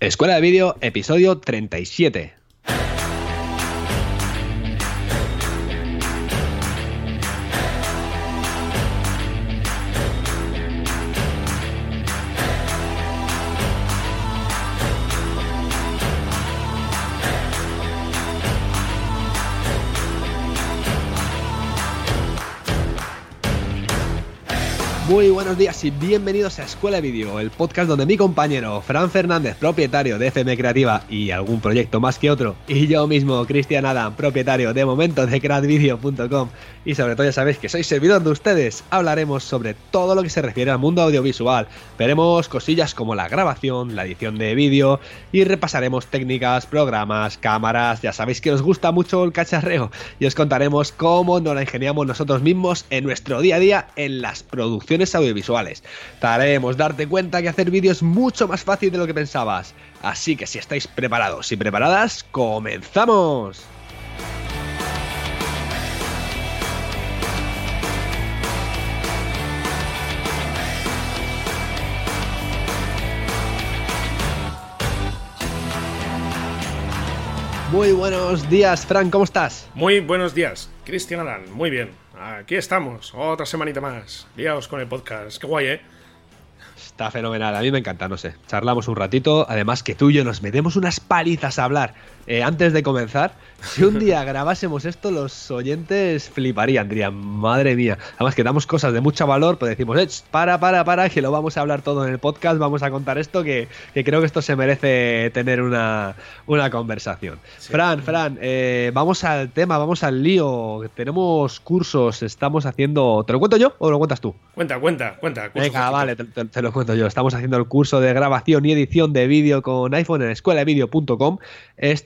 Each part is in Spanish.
Escuela de Vídeo, episodio 37. Muy buenos días y bienvenidos a Escuela Vídeo, el podcast donde mi compañero Fran Fernández, propietario de FM Creativa y algún proyecto más que otro, y yo mismo, Cristian Adam, propietario de momento de creatvideo.com, y sobre todo ya sabéis que soy servidor de ustedes, hablaremos sobre todo lo que se refiere al mundo audiovisual. Veremos cosillas como la grabación, la edición de vídeo y repasaremos técnicas, programas, cámaras, ya sabéis que os gusta mucho el cacharreo y os contaremos cómo nos la ingeniamos nosotros mismos en nuestro día a día en las producciones audiovisuales. Te haremos darte cuenta que hacer vídeos es mucho más fácil de lo que pensabas. Así que si estáis preparados y preparadas, ¡comenzamos! Muy buenos días, Fran, ¿cómo estás? Muy buenos días, Cristian Alan, muy bien. Aquí estamos, otra semanita más. Liaos con el podcast. Qué guay, ¿eh? Está fenomenal, a mí me encanta, no sé. Charlamos un ratito, además que tú y yo nos metemos unas palizas a hablar eh, antes de comenzar, si un día grabásemos esto, los oyentes fliparían, dirían, madre mía. Además que damos cosas de mucho valor, pues decimos, eh, para, para, para, que lo vamos a hablar todo en el podcast, vamos a contar esto, que, creo que esto se merece tener una, conversación. Fran, Fran, eh, vamos al tema, vamos al lío. Tenemos cursos, estamos haciendo... ¿Te lo cuento yo o lo cuentas tú? Cuenta, cuenta, cuenta. Venga, vale, te, lo cuento yo. Estamos haciendo el curso de grabación y edición de vídeo con iPhone en escuelavideo.com.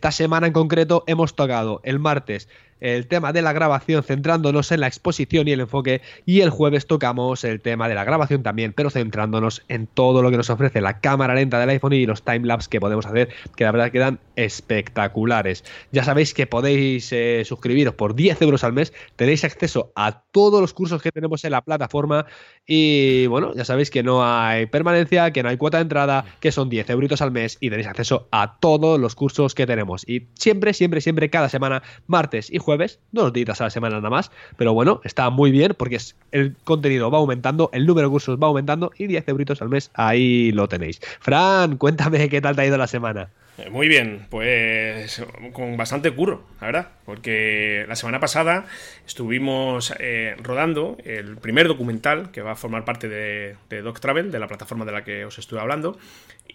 Esta semana en concreto hemos tocado el martes el tema de la grabación centrándonos en la exposición y el enfoque. Y el jueves tocamos el tema de la grabación también pero centrándonos en todo lo que nos ofrece la cámara lenta del iPhone y los timelapse que podemos hacer que la verdad quedan espectaculares. Ya sabéis que podéis eh, suscribiros por 10 euros al mes tenéis acceso a todos los cursos que tenemos en la plataforma y bueno ya sabéis que no hay permanencia que no hay cuota de entrada que son 10 euros al mes y tenéis acceso a todos los cursos que tenemos. Y siempre siempre siempre cada semana martes y jueves, dos días a la semana nada más, pero bueno, está muy bien porque es, el contenido va aumentando, el número de cursos va aumentando y 10 euritos al mes, ahí lo tenéis. Fran, cuéntame qué tal te ha ido la semana. Eh, muy bien, pues con bastante curro, la verdad, porque la semana pasada estuvimos eh, rodando el primer documental que va a formar parte de Doc Travel, de la plataforma de la que os estuve hablando,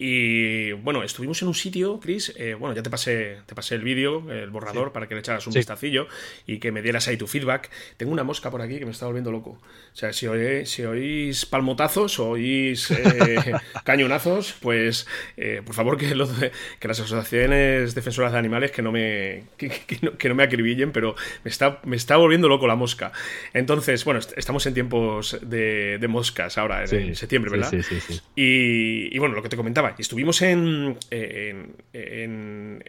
y bueno, estuvimos en un sitio, Chris, eh, bueno, ya te pasé, te pasé el vídeo, el borrador, para que le echaras un vistacillo y que me dieras ahí tu feedback. Tengo una mosca por aquí que me está volviendo loco. O sea, si, oís, si oís palmotazos oís eh, cañonazos, pues eh, por favor que, que las asociaciones defensoras de animales que no me, que, no, me acribillen, pero me está, me está volviendo loco la mosca. Entonces, bueno, estamos en tiempos de, moscas ahora, en, septiembre, ¿verdad? Sí, sí, sí. Y, y bueno, lo que te comentaba, estuvimos en, en,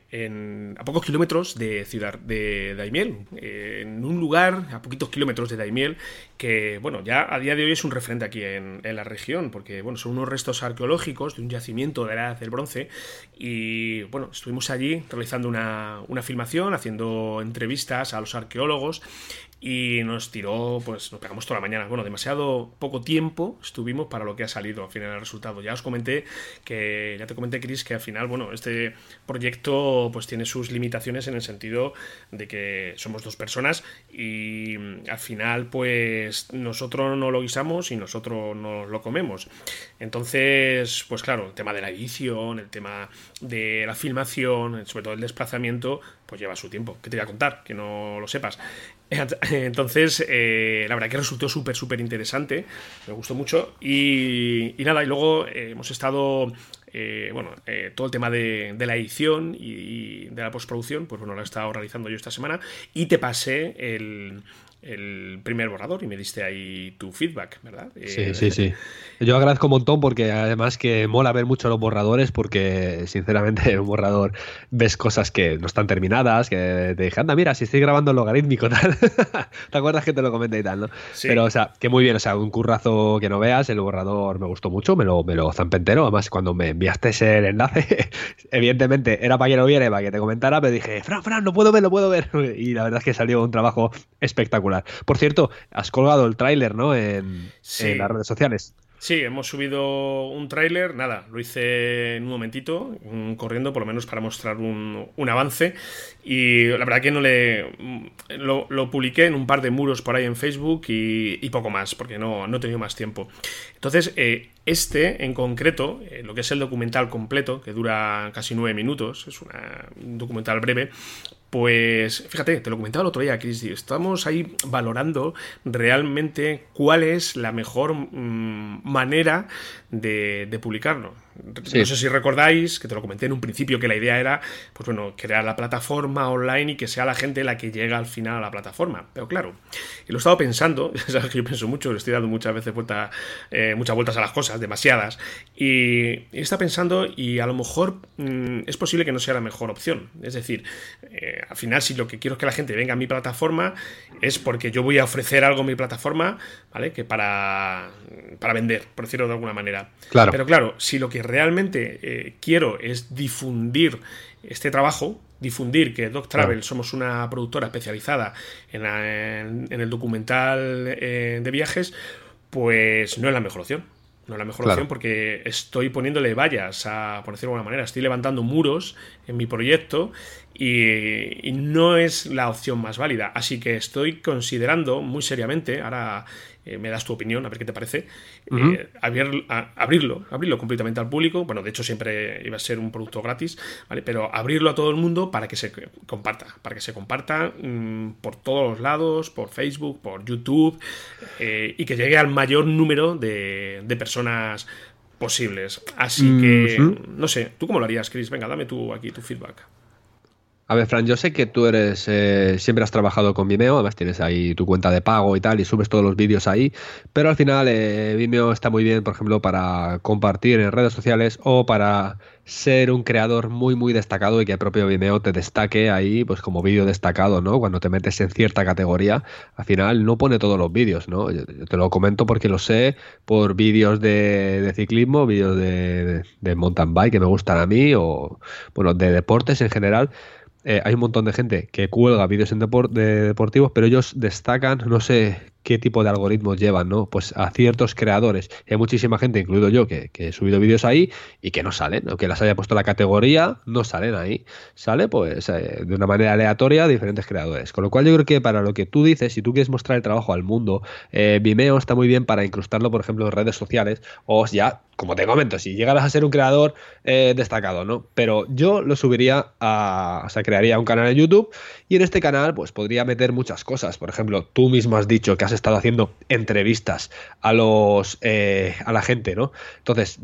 a pocos kilómetros de Ciudad de Daimiel, en un lugar a poquitos kilómetros de Daimiel que, bueno, ya a día de hoy es un referente aquí en, la región, porque, bueno, son unos restos arqueológicos de un yacimiento de la edad del bronce y, bueno, estuvimos allí realizando una, una filmación, haciendo entrevistas a los arqueólogos y nos tiró, pues nos pegamos toda la mañana. Bueno, demasiado poco tiempo estuvimos para lo que ha salido al final el resultado. Ya os comenté que, ya te comenté, Chris, que al final, bueno, este proyecto pues tiene sus limitaciones en el sentido de que somos dos personas y al final, pues nosotros no lo guisamos y nosotros no lo comemos. Entonces, pues claro, el tema de la edición, el tema de la filmación, sobre todo el desplazamiento, pues lleva su tiempo. ¿Qué te voy a contar? Que no lo sepas. Entonces, eh, la verdad que resultó súper, súper interesante. Me gustó mucho. Y, nada, y luego eh, hemos estado. Eh, bueno, todo el tema de, la edición y, de la postproducción, pues bueno, lo he estado realizando yo esta semana. Y te pasé el, el primer borrador y me diste ahí tu feedback, ¿verdad? Sí, eh, sí, sí. Yo agradezco un montón porque además que mola ver mucho los borradores porque sinceramente en un borrador ves cosas que no están terminadas, que te dije, anda, mira, si estoy grabando el logarítmico tal. ¿Te acuerdas que te lo comenté y tal, no? Sí. Pero, o sea, que muy bien, o sea, un currazo que no veas, el borrador me gustó mucho, me lo, me lo zampentero. Además, cuando me enviaste ese enlace, evidentemente era para que lo viera, para que te comentara, pero dije, Fran, Fran, no puedo ver, no puedo ver. Y la verdad es que salió un trabajo espectacular. Por cierto, has colgado el tráiler, ¿no? En, en las redes sociales. Sí, hemos subido un tráiler, nada, lo hice en un momentito, corriendo por lo menos para mostrar un, avance y la verdad que no le... Lo, publiqué en un par de muros por ahí en Facebook y, poco más, porque no, no he tenido más tiempo. Entonces, eh, este en concreto, eh, lo que es el documental completo, que dura casi nueve minutos, es un documental breve, pues fíjate, te lo comentaba el otro día, Chris, estamos ahí valorando realmente cuál es la mejor mm, manera de, de publicarlo. No sé si recordáis, que te lo comenté en un principio, que la idea era, pues bueno, crear la plataforma online y que sea la gente la que llega al final a la plataforma. Pero claro, y lo he estado pensando, sabes que yo pienso mucho, le estoy dando muchas veces vuelta, eh, muchas vueltas a las cosas, demasiadas, y, y está pensando y a lo mejor mm, es posible que no sea la mejor opción. Es decir, eh, al final si lo que quiero es que la gente venga a mi plataforma es porque yo voy a ofrecer algo en mi plataforma, ¿vale? Que para, para vender, por decirlo de alguna manera. Claro. Pero claro, si lo que realmente eh, quiero es difundir este trabajo, difundir que Doc Travel somos una productora especializada en, el documental eh, de viajes, pues no es la mejor opción. No es la mejor opción porque estoy poniéndole vallas, a, por decirlo de alguna manera, estoy levantando muros en mi proyecto y, y, no es la opción más válida. Así que estoy considerando muy seriamente, ahora eh, me das tu opinión, a ver qué te parece, eh, abrirlo, abrirlo completamente al público, bueno, de hecho siempre iba a ser un producto gratis, ¿vale? Pero abrirlo a todo el mundo para que se comparta, para que se comparta mm, por todos los lados, por Facebook, por YouTube, eh, y que llegue al mayor número de, personas posibles. Así que, no sé, ¿tú cómo lo harías, Chris? Venga, dame tú aquí tu feedback. A ver, Fran, yo sé que tú eres, eh, siempre has trabajado con Vimeo, además tienes ahí tu cuenta de pago y tal, y subes todos los vídeos ahí, pero al final eh, Vimeo está muy bien, por ejemplo, para compartir en redes sociales o para ser un creador muy, muy destacado y que el propio Vimeo te destaque ahí, pues como vídeo destacado, ¿no? Cuando te metes en cierta categoría, al final no pone todos los vídeos, ¿no? Yo, te lo comento porque lo sé por vídeos de, ciclismo, vídeos de, de mountain bike que me gustan a mí, o, bueno, de deportes en general eh, hay un montón de gente que cuelga vídeos en de deportivos, pero ellos destacan, no sé qué tipo de algoritmos llevan, ¿no? Pues a ciertos creadores. hay muchísima gente, incluido yo, que, he subido vídeos ahí y que no salen, aunque las haya puesto la categoría, no salen ahí. Sale, pues, eh, de una manera aleatoria a diferentes creadores. Con lo cual yo creo que para lo que tú dices, si tú quieres mostrar el trabajo al mundo, eh, Vimeo está muy bien para incrustarlo, por ejemplo, en redes sociales o ya como te comento, si llegaras a ser un creador eh, destacado, ¿no? Pero yo lo subiría a. O sea, crearía un canal en YouTube y en este canal, pues podría meter muchas cosas. Por ejemplo, tú mismo has dicho que has estado haciendo entrevistas a los. Eh, a la gente, ¿no? Entonces.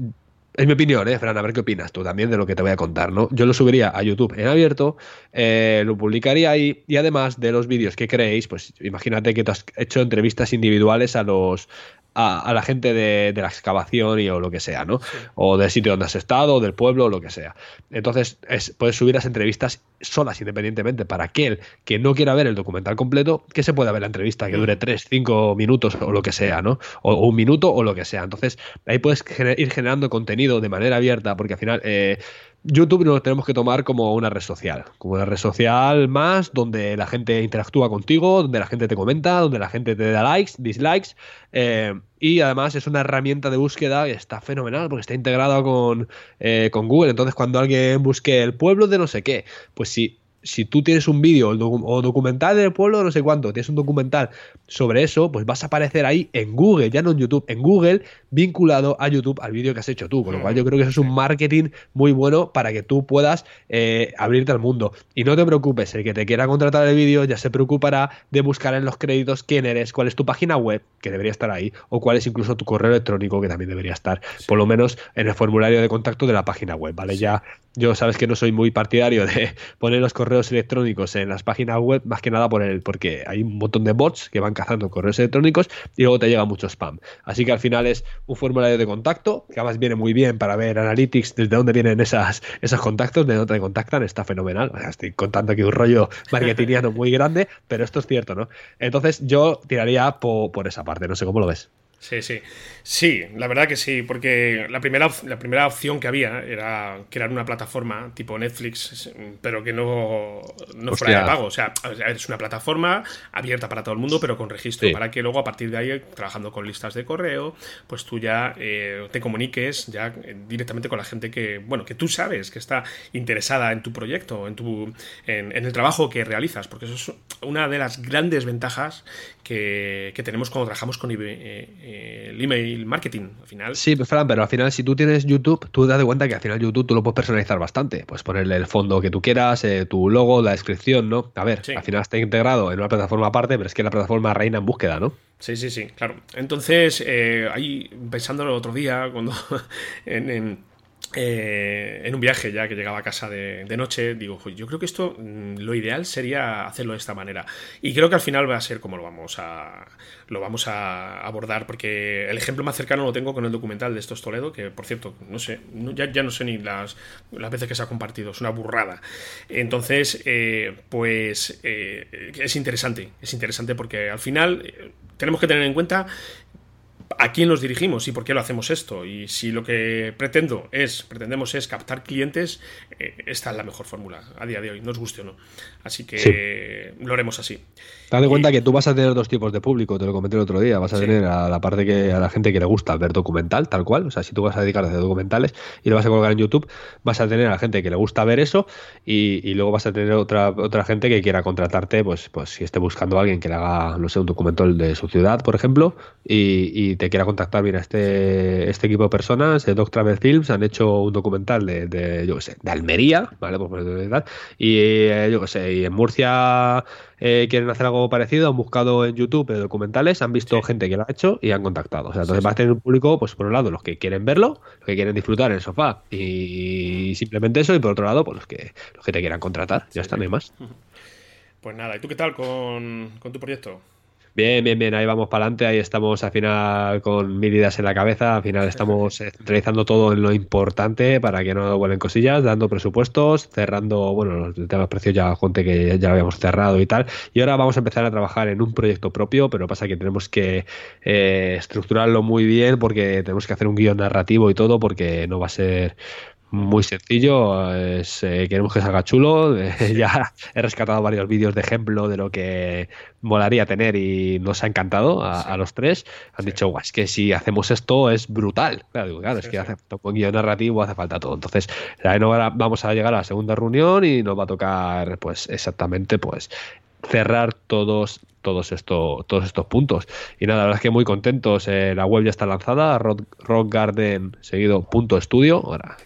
Es mi opinión, ¿eh, Fran? A ver qué opinas tú también de lo que te voy a contar, ¿no? Yo lo subiría a YouTube en abierto, eh, lo publicaría ahí y además de los vídeos que creéis, pues imagínate que te has hecho entrevistas individuales a los, a, la gente de, la excavación y o lo que sea, ¿no? O del sitio donde has estado, o del pueblo, o lo que sea. Entonces, puedes subir las entrevistas solas, independientemente, para aquel que no quiera ver el documental completo, que se pueda ver la entrevista, que dure 3, 5 minutos o lo que sea, ¿no? O, un minuto o lo que sea. Entonces, ahí puedes ir generando contenido de manera abierta, porque al final eh, YouTube lo tenemos que tomar como una red social, como una red social más donde la gente interactúa contigo, donde la gente te comenta, donde la gente te da likes, dislikes, eh, y además es una herramienta de búsqueda que está fenomenal porque está integrada con, eh, con Google. Entonces, cuando alguien busque el pueblo de no sé qué, pues sí si tú tienes un vídeo o documental del pueblo, no sé cuánto, tienes un documental sobre eso, pues vas a aparecer ahí en Google, ya no en YouTube, en Google, vinculado a YouTube al vídeo que has hecho tú. Con lo cual yo creo que eso es un marketing muy bueno para que tú puedas eh, abrirte al mundo. Y no te preocupes, el que te quiera contratar el vídeo ya se preocupará de buscar en los créditos quién eres, cuál es tu página web, que debería estar ahí, o cuál es incluso tu correo electrónico, que también debería estar, por lo menos en el formulario de contacto de la página web, ¿vale? Ya yo sabes que no soy muy partidario de poner los correos electrónicos en las páginas web, más que nada por el, porque hay un montón de bots que van cazando correos electrónicos y luego te llega mucho spam. Así que al final es un formulario de contacto, que además viene muy bien para ver analytics, desde dónde vienen esas, esos contactos, de dónde te contactan, está fenomenal. estoy contando aquí un rollo marketingiano muy grande, pero esto es cierto, ¿no? Entonces yo tiraría por esa parte, no sé cómo lo ves. Sí, sí. Sí, la verdad que sí, porque la primera, la primera opción que había era crear una plataforma tipo Netflix, pero que no, no fuera de pago. O sea, es una plataforma abierta para todo el mundo, pero con registro, para que luego a partir de ahí, trabajando con listas de correo, pues tú ya eh, te comuniques ya directamente con la gente que, bueno, que tú sabes que está interesada en tu proyecto, en, tu, en, el trabajo que realizas, porque eso es una de las grandes ventajas que, tenemos cuando trabajamos con eh, eh, el email marketing. Al final. Sí, pues, Fran, pero al final, si tú tienes YouTube, tú te das cuenta que al final YouTube tú lo puedes personalizar bastante. Puedes ponerle el fondo que tú quieras, eh, tu logo, la descripción, ¿no? A ver, al final está integrado en una plataforma aparte, pero es que la plataforma reina en búsqueda, ¿no? Sí, sí, sí, claro. Entonces, eh, ahí pensando el otro día, cuando en eh, en un viaje ya que llegaba a casa de, noche, digo, yo creo que esto mm, lo ideal sería hacerlo de esta manera. Y creo que al final va a ser como lo vamos a, lo vamos a abordar, porque el ejemplo más cercano lo tengo con el documental de Estos Toledo, que por cierto, no sé, ya, ya, no sé ni las, las veces que se ha compartido, es una burrada. Entonces, eh, pues eh, es interesante, es interesante porque al final tenemos que tener en cuenta a quién nos dirigimos y por qué lo hacemos esto. Y si lo que pretendo es, pretendemos es captar clientes, eh, esta es la mejor fórmula a día de hoy, nos guste o no. Así que lo haremos así. Te das cuenta que tú vas a tener dos tipos de público, te lo comenté el otro día. Vas a tener a la parte que a la gente que le gusta ver documental, tal cual. O sea, si tú vas a dedicar a hacer documentales y lo vas a colocar en YouTube, vas a tener a la gente que le gusta ver eso y, luego vas a tener otra otra gente que quiera contratarte, pues, pues si esté buscando a alguien que le haga, no sé, un documental de su ciudad, por ejemplo, y, te quiera contactar, mira, este, este equipo de personas, de Doc Travel Films, han hecho un documental de, yo qué sé, de Almería, ¿vale? Pues, y eh, yo qué sé, en Murcia eh, quieren hacer algo parecido, han buscado en YouTube documentales, han visto gente que lo ha hecho y han contactado. O sea, entonces va a tener un público, pues por un lado, los que quieren verlo, los que quieren disfrutar en el sofá y simplemente eso, y por otro lado, pues los que, los que te quieran contratar. Ya está, no hay más. Pues nada, ¿y tú qué tal con, con tu proyecto? Bien, bien, bien, ahí vamos para adelante, ahí estamos al final con mil ideas en la cabeza, al final estamos centralizando todo en lo importante para que no vuelen cosillas, dando presupuestos, cerrando, bueno, los temas precios ya, gente que ya lo habíamos cerrado y tal, y ahora vamos a empezar a trabajar en un proyecto propio, pero pasa que tenemos que eh, estructurarlo muy bien porque tenemos que hacer un guion narrativo y todo porque no va a ser muy sencillo, es, eh, queremos que salga chulo. ya he rescatado varios vídeos de ejemplo de lo que molaría tener y nos ha encantado a, los tres. Han dicho, es que si hacemos esto es brutal. Claro, claro es que hace un guion narrativo, hace falta todo. Entonces, ahora vamos a llegar a la segunda reunión y nos va a tocar, pues, exactamente, pues, cerrar todos todos, esto, todos estos puntos. Y nada, la verdad es que muy contentos. Eh, la web ya está lanzada, Rock, Garden seguido punto estudio. Ahora,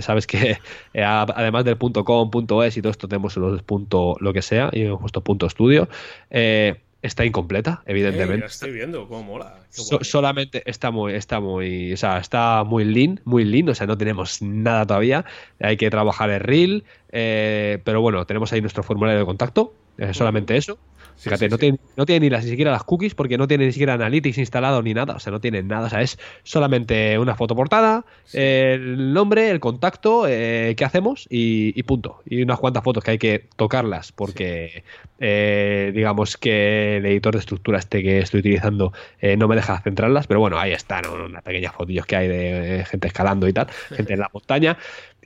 sabes que eh, además del punto com, punto es y todo esto tenemos los punto lo que sea y hemos puesto punto estudio. Eh, está incompleta, evidentemente. estoy viendo cómo mola. solamente está muy, está muy, o sea, está muy lean, muy lean, o sea, no tenemos nada todavía. Hay que trabajar el reel, pero bueno, tenemos ahí nuestro formulario de contacto, solamente eso. Fíjate, no, Tiene, no tiene ni, siquiera las cookies porque no tiene ni siquiera Analytics instalado ni nada. O sea, no tiene nada. O sea, es solamente una foto portada, el nombre, el contacto, eh, qué hacemos y, punto. Y unas cuantas fotos que hay que tocarlas porque, eh, digamos que el editor de estructura este que estoy utilizando eh, no me deja centrarlas. Pero bueno, ahí están, unas pequeñas fotillos que hay de gente escalando y tal, gente en la montaña.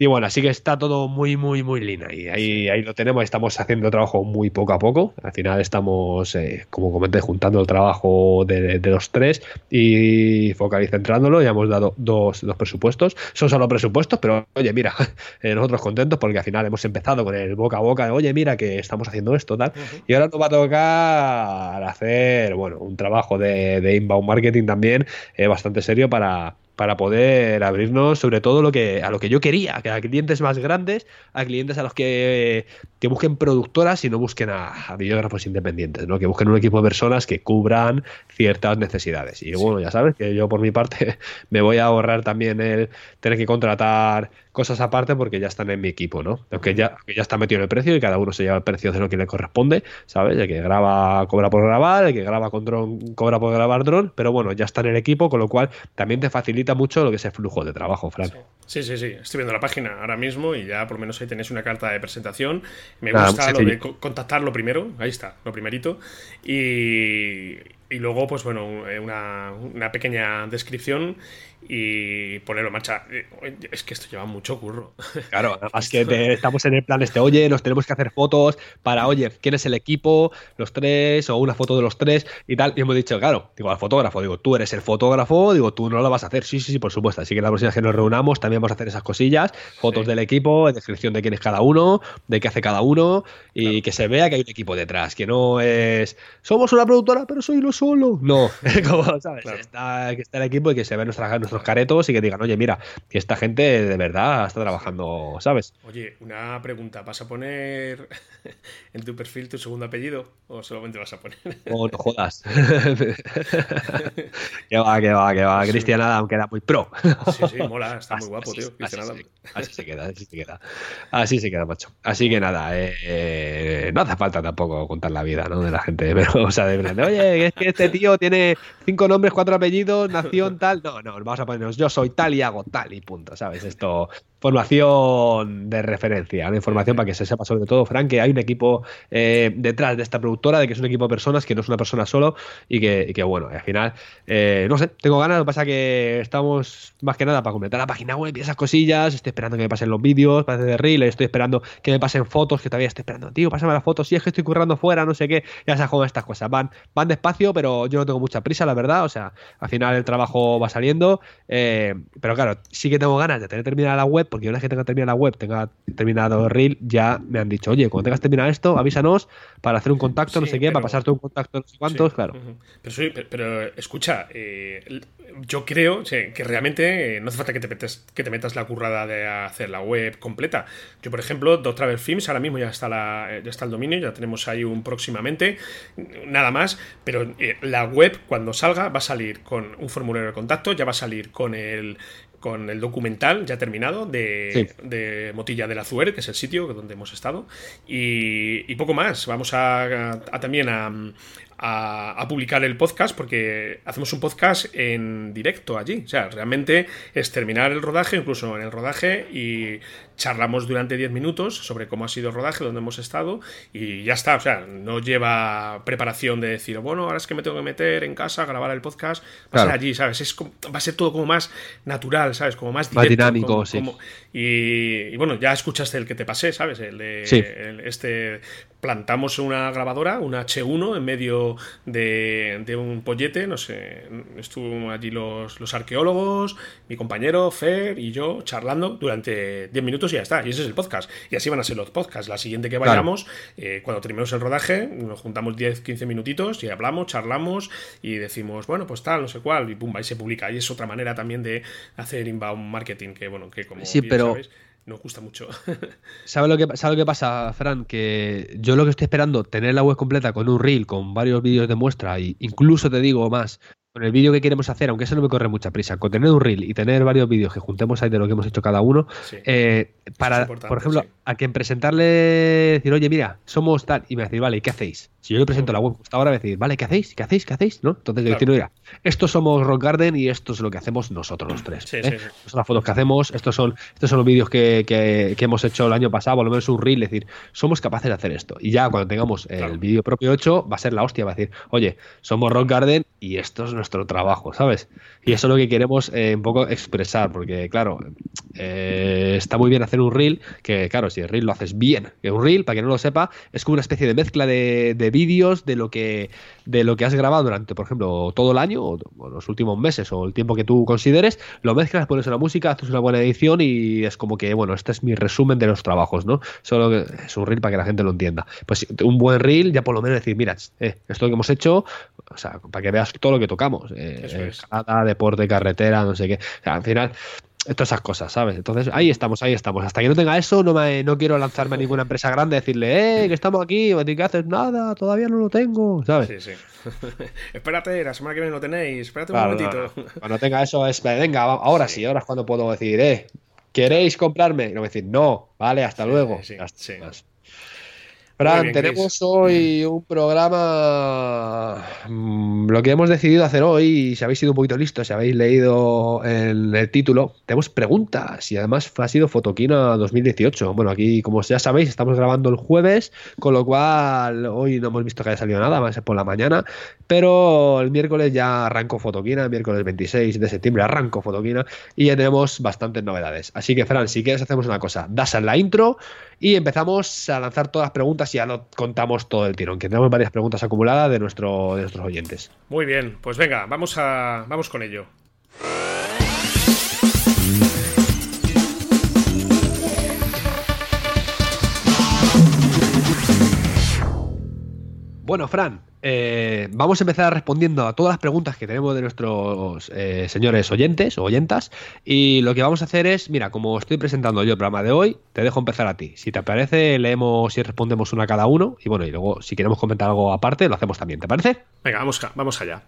Y bueno, así que está todo muy, muy, muy lina. Y ahí, ahí lo tenemos, estamos haciendo trabajo muy poco a poco. Al final estamos, eh, como comenté, juntando el trabajo de, los tres y focalizando Ya hemos dado dos, dos, presupuestos. Son solo presupuestos, pero oye, mira, eh, nosotros contentos porque al final hemos empezado con el boca a boca de, oye, mira, que estamos haciendo esto, tal. Y ahora nos va a tocar hacer, bueno, un trabajo de, de inbound marketing también eh, bastante serio para para poder abrirnos sobre todo lo que, a lo que yo quería, que a clientes más grandes, a clientes a los que, que busquen productoras y no busquen a, a, videógrafos independientes, ¿no? que busquen un equipo de personas que cubran ciertas necesidades. Y bueno, ya sabes que yo por mi parte me voy a ahorrar también el tener que contratar cosas aparte porque ya están en mi equipo, ¿no? Ya, ya está metido en el precio y cada uno se lleva el precio de lo que le corresponde, ¿sabes? El que graba cobra por grabar, el que graba con dron cobra por grabar dron, pero bueno, ya está en el equipo, con lo cual también te facilita mucho lo que es el flujo de trabajo, Fran. Sí, sí, sí. Estoy viendo la página ahora mismo y ya por lo menos ahí tenéis una carta de presentación. Me gusta lo de contactarlo primero, ahí está, lo primerito. Y, y luego, pues bueno, eh, una, una pequeña descripción y ponerlo en marcha. Eh, es que esto lleva mucho curro. Claro, además que estamos en el plan este, oye, nos tenemos que hacer fotos para, oye, ¿quién es el equipo? Los tres, o una foto de los tres y tal. Y hemos dicho, claro, digo, al fotógrafo, digo, tú eres el fotógrafo, digo, tú no lo vas a hacer. Sí, sí, sí, por supuesto. Así que la próxima vez que nos reunamos también vamos a hacer esas cosillas, fotos del equipo, descripción de quién es cada uno, de qué hace cada uno, y que se vea que hay un equipo detrás, que no es, somos una productora, pero soy lo solo. No, como, ¿sabes? Está, que está el equipo y que se ve nuestra, nuestros caretos y que digan, oye, mira, esta gente de verdad está trabajando, ¿sabes? Oye, una pregunta, ¿vas a poner en tu perfil tu segundo apellido o solamente vas a poner? Oh, no jodas. que va, que va, que va. Cristian Adam queda muy pro. sí, sí, mola, está muy guapo, tío. Así, se queda, así se queda. Así se queda, macho. Así que nada, eh, no hace falta tampoco contar la vida, ¿no? De la gente, pero, o sea, de verdad, oye, es que este tío tiene cinco nombres, cuatro apellidos, nación tal. No, no, vamos a ponernos yo soy tal y hago tal y punto, ¿sabes? Esto, formación de referencia, una información para que se sepa sobre todo, Frank, que hay un equipo eh, detrás de esta productora, de que es un equipo de personas, que no es una persona solo y que, bueno, al final, eh, no sé, tengo ganas, lo que pasa que estamos más que nada para completar la página web y esas cosillas, estoy esperando que me pasen los vídeos, parece de reel, estoy esperando que me pasen fotos, que todavía estoy esperando, tío, pásame las fotos, si es que estoy currando fuera, no sé qué, ya sabes cómo estas cosas, van, van despacio, pero yo no tengo mucha prisa, la verdad, o sea, al final el trabajo va saliendo, eh, pero claro, sí que tengo ganas de tener terminada la web, porque una vez que tenga terminada la web, tenga terminado el reel, ya me han dicho, oye, cuando tengas terminado esto, avísanos para hacer un contacto, no sé qué, para pasarte un contacto, no sé cuántos, claro. pero, pero, escucha, eh, yo creo que realmente eh, no hace falta que te, metas, que te metas la currada de hacer la web completa. Yo, por ejemplo, Dot Travel Films, ahora mismo ya está, la, eh, ya está el dominio, ya tenemos ahí un próximamente, nada más, pero la web cuando salga va a salir con un formulario de contacto, ya va a salir con el con el documental ya terminado de, Motilla del Azuer, que es el sitio donde hemos estado, y, poco más. Vamos a, también a, a, publicar el podcast porque hacemos un podcast en directo allí. O sea, realmente es terminar el rodaje, incluso en el rodaje, y charlamos durante 10 minutos sobre cómo ha sido el rodaje, dónde hemos estado, y ya está. O sea, no lleva preparación de decir, bueno, ahora es que me tengo que meter en casa grabar el podcast. Va a ser allí, ¿sabes? Es va a ser todo como más natural, ¿sabes? Como más, directo, dinámico, sí. y, bueno, ya escuchaste el que te pasé, ¿sabes? El de este plantamos una grabadora, una H1, en medio de, un pollete, no sé, estuvo allí los, los, arqueólogos, mi compañero Fer y yo charlando durante 10 minutos y ya está, y ese es el podcast. Y así van a ser los podcasts. La siguiente que vayamos, eh, cuando terminemos el rodaje, nos juntamos 10, 15 minutitos y hablamos, charlamos y decimos, bueno, pues tal, no sé cuál, y pum, ahí se publica. Y es otra manera también de hacer inbound marketing, que bueno, que como sí, pero nos gusta mucho. ¿Sabes lo, que, ¿Sabe lo que pasa, Fran? Que yo lo que estoy esperando, tener la web completa con un reel, con varios vídeos de muestra, e incluso te digo más, con el vídeo que queremos hacer, aunque eso no me corre mucha prisa, con tener un reel y tener varios vídeos que juntemos ahí de lo que hemos hecho cada uno, eh, para, por ejemplo, a quien presentarle, decir, oye, mira, somos tal, y me decir, vale, ¿y qué hacéis? Si yo le presento la web hasta ahora, me decir, vale, ¿qué hacéis? ¿Qué hacéis? ¿Qué hacéis? ¿No? Entonces, claro. decir, mira, estos somos Rock Garden y esto es lo que hacemos nosotros los tres. ¿eh? Estas son las fotos que hacemos, estos son, estos son los vídeos que, que, hemos hecho el año pasado, por lo menos un reel, es decir, somos capaces de hacer esto. Y ya cuando tengamos el vídeo propio hecho, va a ser la hostia, va a decir, oye, somos Rock Garden y esto es nuestro trabajo, ¿sabes? Y eso es lo que queremos eh, un poco expresar, porque claro, eh, está muy bien hacer un reel, que claro, si el reel lo haces bien, que un reel, para que no lo sepa, es como una especie de mezcla de, de vídeos de lo que de lo que has grabado durante, por ejemplo, todo el año, o, los últimos meses, o el tiempo que tú consideres, lo mezclas, pones una música, haces una buena edición y es como que, bueno, este es mi resumen de los trabajos, ¿no? Solo es un reel para que la gente lo entienda. Pues un buen reel, ya por lo menos decir, mira, eh, esto que hemos hecho, o sea, para que veas todo lo que tocamos. Eh, deporte, carretera, no sé qué. O sea, al final, todas esas cosas, ¿sabes? Entonces, ahí estamos, ahí estamos. Hasta que no tenga eso, no, me, no quiero lanzarme a ninguna empresa grande y decirle, eh, que estamos aquí, ¿qué haces? Nada, todavía no lo tengo, ¿sabes? Sí, sí. Espérate, la semana que viene lo tenéis, espérate un momentito. Cuando tenga eso, es, venga, ahora sí. ahora es cuando puedo decir, eh, ¿queréis comprarme? Y no me decir, no, vale, hasta luego. sí, Hasta sí. más. Fran, bien, tenemos Chris. hoy un programa. mm, Lo que hemos decidido hacer hoy, si habéis sido un poquito listos, si habéis leído el, el título, tenemos preguntas y además ha sido Fotoquina 2018. Bueno, aquí, como ya sabéis, estamos grabando el jueves, con lo cual hoy no hemos visto que haya salido nada, va a ser por la mañana, pero el miércoles ya arrancó Fotoquina, el miércoles 26 de septiembre arrancó Fotoquina y ya tenemos bastantes novedades. Así que, Fran, si quieres, hacemos una cosa: das en la intro y empezamos a lanzar todas las preguntas y ya lo contamos todo el tirón, que tenemos varias preguntas acumuladas de, de nuestros oyentes. Muy bien, pues venga, vamos, a, vamos con ello. Bueno, Fran, eh, vamos a empezar respondiendo a todas las preguntas que tenemos de nuestros eh, señores oyentes o oyentas. Y lo que vamos a hacer es, mira, como estoy presentando yo el programa de hoy, te dejo empezar a ti. Si te parece, leemos y respondemos una a cada uno. Y bueno, y luego, si queremos comentar algo aparte, lo hacemos también. ¿Te parece? Venga, vamos, vamos allá.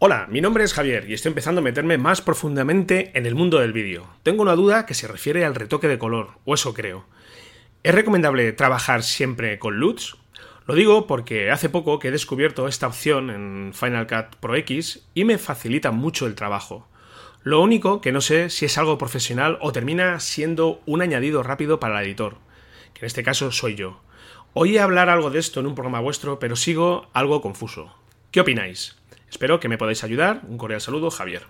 Hola, mi nombre es Javier y estoy empezando a meterme más profundamente en el mundo del vídeo. Tengo una duda que se refiere al retoque de color, o eso creo. ¿Es recomendable trabajar siempre con LUTs? Lo digo porque hace poco que he descubierto esta opción en Final Cut Pro X y me facilita mucho el trabajo. Lo único que no sé si es algo profesional o termina siendo un añadido rápido para el editor, que en este caso soy yo. Oí hablar algo de esto en un programa vuestro, pero sigo algo confuso. ¿Qué opináis? Espero que me podáis ayudar. Un cordial saludo, Javier.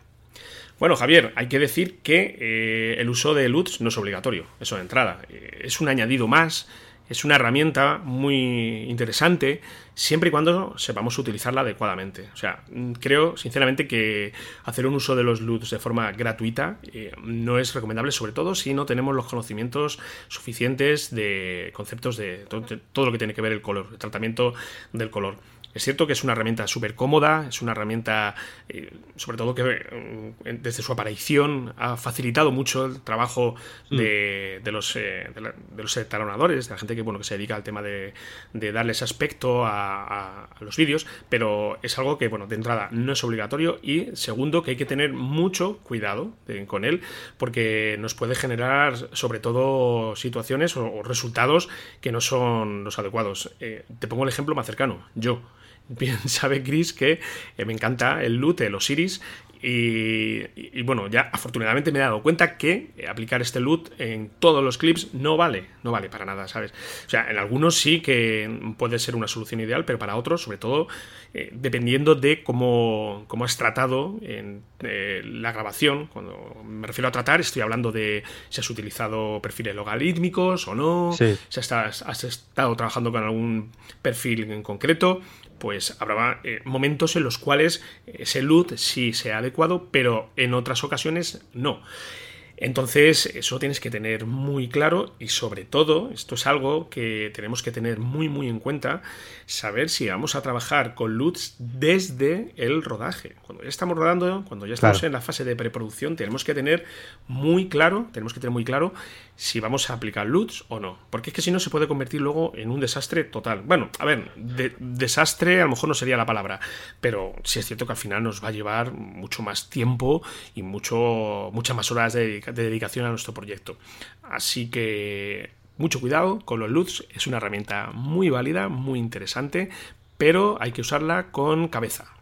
Bueno, Javier, hay que decir que eh, el uso de LUTs no es obligatorio, eso de entrada. Eh, es un añadido más, es una herramienta muy interesante, siempre y cuando sepamos utilizarla adecuadamente. O sea, mm, creo sinceramente que hacer un uso de los LUTs de forma gratuita eh, no es recomendable, sobre todo si no tenemos los conocimientos suficientes de conceptos de todo, de todo lo que tiene que ver el color, el tratamiento del color. Es cierto que es una herramienta súper cómoda, es una herramienta, eh, sobre todo que eh, desde su aparición ha facilitado mucho el trabajo de, de los, eh, de, la- de los talonadores, de la gente que, bueno, que se dedica al tema de, de darle ese aspecto a, a- a los vídeos, pero es algo que, bueno, de entrada no es obligatorio y segundo que hay que tener mucho cuidado eh, con él porque nos puede generar sobre todo situaciones o, o resultados que no son los adecuados. Eh, te pongo el ejemplo más cercano, yo. Bien sabe Chris que eh, me encanta el loot, el Osiris. Y, y- y bueno, ya afortunadamente me he dado cuenta que eh, aplicar este loot en todos los clips no vale, no vale para nada, ¿sabes? O sea, en algunos sí que puede ser una solución ideal, pero para otros, sobre todo, eh, dependiendo de cómo, cómo has tratado en eh, la grabación, cuando me refiero a tratar, estoy hablando de si has utilizado perfiles logarítmicos o no, Sí. si estás- has estado trabajando con algún perfil en concreto, pues habrá eh, momentos en los cuales ese loot sí sea adecuado, pero en otras ocasiones no. Entonces, eso tienes que tener muy claro y sobre todo, esto es algo que tenemos que tener muy muy en cuenta, saber si vamos a trabajar con LUTs desde el rodaje. Cuando ya estamos rodando, cuando ya estamos Claro. en la fase de preproducción, tenemos que tener muy claro, tenemos que tener muy claro si vamos a aplicar LUTs o no, porque es que si no se puede convertir luego en un desastre total. Bueno, a ver, de- desastre a lo mejor no sería la palabra, pero sí es cierto que al final nos va a llevar mucho más tiempo y mucho, muchas más horas de, de dedicación a nuestro proyecto. Así que mucho cuidado con los LUTs, es una herramienta muy válida, muy interesante, pero hay que usarla con cabeza.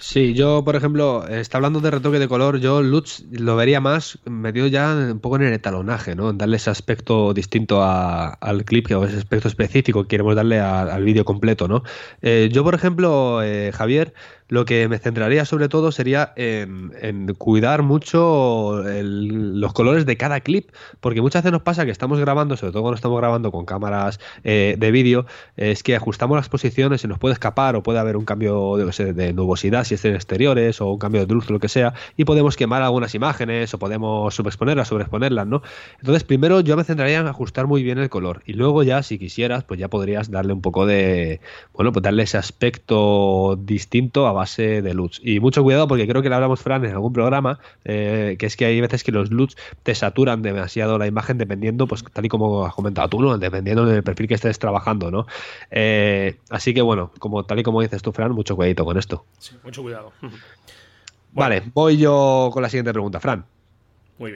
Sí, yo, por ejemplo, está hablando de retoque de color, yo Lutz lo vería más metido ya un poco en el etalonaje, ¿no? En darle ese aspecto distinto a- al clip o ese aspecto específico que queremos darle a- al vídeo completo, ¿no? Eh, yo, por ejemplo, eh, Javier, lo que me centraría sobre todo sería en, cuidar mucho los colores de cada clip, porque muchas veces nos pasa que estamos grabando, sobre todo cuando estamos grabando con cámaras eh, de vídeo, es que ajustamos las posiciones, se nos puede escapar o puede haber un cambio de, de nubosidad si es exteriores o un cambio de luz, lo que sea, y podemos quemar algunas imágenes o podemos subexponerlas, sobreexponerlas, ¿no? Entonces, primero yo me centraría en ajustar muy bien el color y luego ya, si quisieras, pues ya podrías darle un poco de, bueno, pues darle ese aspecto distinto a base de luz. Y mucho cuidado porque creo que le hablamos, Fran, en algún programa, eh, que es que hay veces que los LUTs te saturan demasiado la imagen dependiendo, pues tal y como has comentado tú, ¿no? Dependiendo del perfil que estés trabajando, ¿no? Eh, así que bueno, como tal y como dices tú, Fran, mucho cuidadito con esto. Sí, mucho cuidado. Vale, voy yo con la siguiente pregunta, Fran.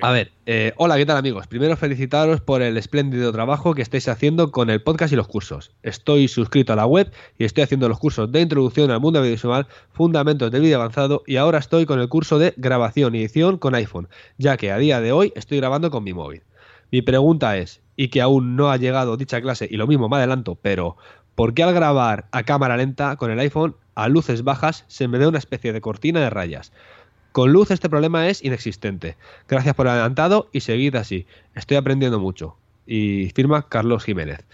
A ver, eh, hola, ¿qué tal amigos? Primero felicitaros por el espléndido trabajo que estáis haciendo con el podcast y los cursos. Estoy suscrito a la web y estoy haciendo los cursos de introducción al mundo audiovisual, fundamentos del vídeo avanzado y ahora estoy con el curso de grabación y edición con iPhone, ya que a día de hoy estoy grabando con mi móvil. Mi pregunta es, y que aún no ha llegado dicha clase, y lo mismo me adelanto, pero ¿por qué al grabar a cámara lenta con el iPhone a luces bajas se me ve una especie de cortina de rayas? Con luz este problema es inexistente. Gracias por adelantado y seguid así. Estoy aprendiendo mucho. Y firma Carlos Jiménez.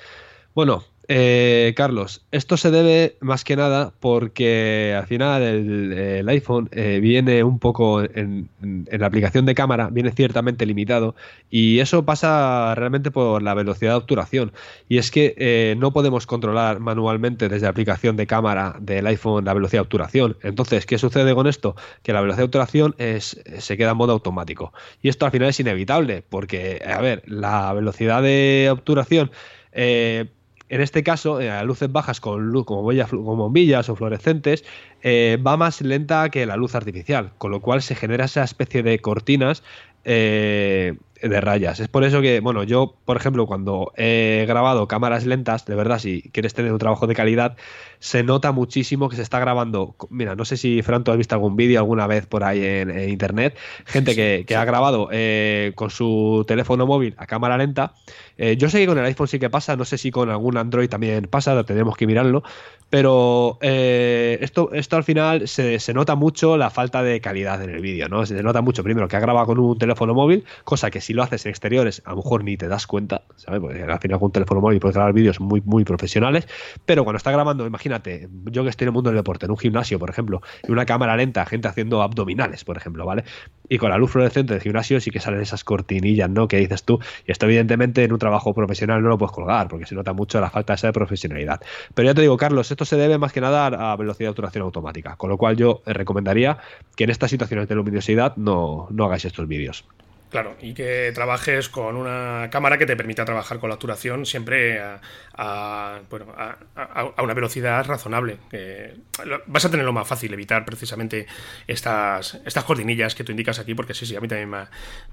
Bueno, eh, Carlos, esto se debe más que nada porque al final el, iPhone eh, viene un poco en, la aplicación de cámara, viene ciertamente limitado y eso pasa realmente por la velocidad de obturación. Y es que eh, no podemos controlar manualmente desde la aplicación de cámara del iPhone la velocidad de obturación. Entonces, ¿qué sucede con esto? Que la velocidad de obturación es, se queda en modo automático. Y esto al final es inevitable porque, a ver, la velocidad de obturación... En este caso, eh, luces bajas con luz, como, bombillas o fluorescentes, eh, va más lenta que la luz artificial, con lo cual se genera esa especie de cortinas eh, de rayas. Es por eso que, bueno, yo, por ejemplo, cuando he grabado cámaras lentas, de verdad, si quieres tener un trabajo de calidad, se nota muchísimo que se está grabando. Mira, no sé si, Fran, tú has visto algún vídeo alguna vez por ahí en, internet, gente que, ha grabado eh, con su teléfono móvil a cámara lenta. Eh, yo sé que con el iPhone sí que pasa, no sé si con algún Android también pasa, tenemos que mirarlo, pero eh, esto, esto al final se, nota mucho la falta de calidad en el vídeo, ¿no? Se nota mucho, primero, que ha grabado con un teléfono móvil, cosa que si lo haces en exteriores, a lo mejor ni te das cuenta, ¿sabes? Porque al final con un teléfono móvil puedes grabar vídeos muy, muy profesionales, pero cuando está grabando, imagínate, yo que estoy en el mundo del deporte, en un gimnasio, por ejemplo, y una cámara lenta, gente haciendo abdominales, por ejemplo, ¿vale? Y con la luz fluorescente del gimnasio sí que salen esas cortinillas, ¿no? Que dices tú, y esto evidentemente en un trabajo profesional no lo puedes colgar, porque se nota mucho la falta de esa profesionalidad. Pero ya te digo, Carlos, esto se debe más que nada a velocidad de obturación automática, con lo cual yo recomendaría que en estas situaciones de luminosidad no, no hagáis estos vídeos. Claro, y que trabajes con una cámara que te permita trabajar con la obturación siempre a, bueno, a, una velocidad razonable. vas a tenerlo más fácil, evitar precisamente estas, estas cortinillas que tú indicas aquí, porque sí, sí, a mí también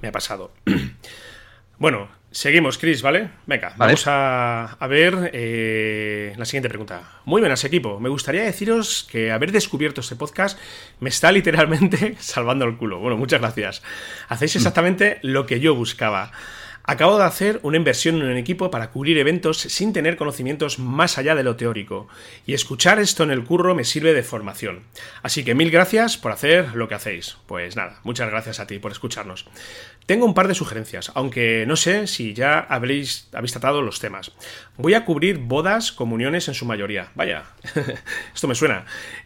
me ha pasado. Bueno, seguimos, Chris, ¿vale? Venga, vamos a, ver eh, la siguiente pregunta. Muy buenas, equipo. Me gustaría deciros que haber descubierto este podcast me está literalmente salvando el culo. Bueno, muchas gracias. Hacéis exactamente lo que yo buscaba. Acabo de hacer una inversión en un equipo para cubrir eventos sin tener conocimientos más allá de lo teórico, y escuchar esto en el curro me sirve de formación. Así que mil gracias por hacer lo que hacéis. Pues nada, muchas gracias a ti por escucharnos. Tengo un par de sugerencias, aunque no sé si ya habréis, habéis tratado los temas. Voy a cubrir bodas, comuniones en su mayoría. Vaya, esto me suena.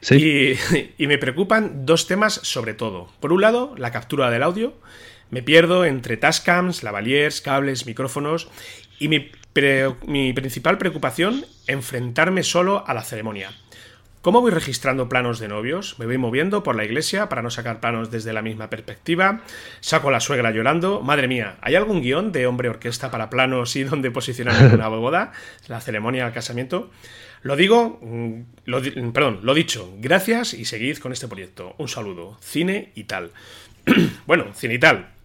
Y, y me preocupan dos temas sobre todo. Por un lado, la captura del audio me pierdo entre tascams, lavaliers, cables, micrófonos y mi, principal preocupación, enfrentarme solo a la ceremonia. ¿Cómo voy registrando planos de novios? Me voy moviendo por la iglesia para no sacar planos desde la misma perspectiva. Saco a la suegra llorando. Madre mía, ¿hay algún guion de hombre orquesta para planos y dónde posicionar una boda? La ceremonia al casamiento. Lo digo, mm, lo, perdón, lo dicho. Gracias y seguid con este proyecto. Un saludo. Cine y tal. bueno, cine y tal.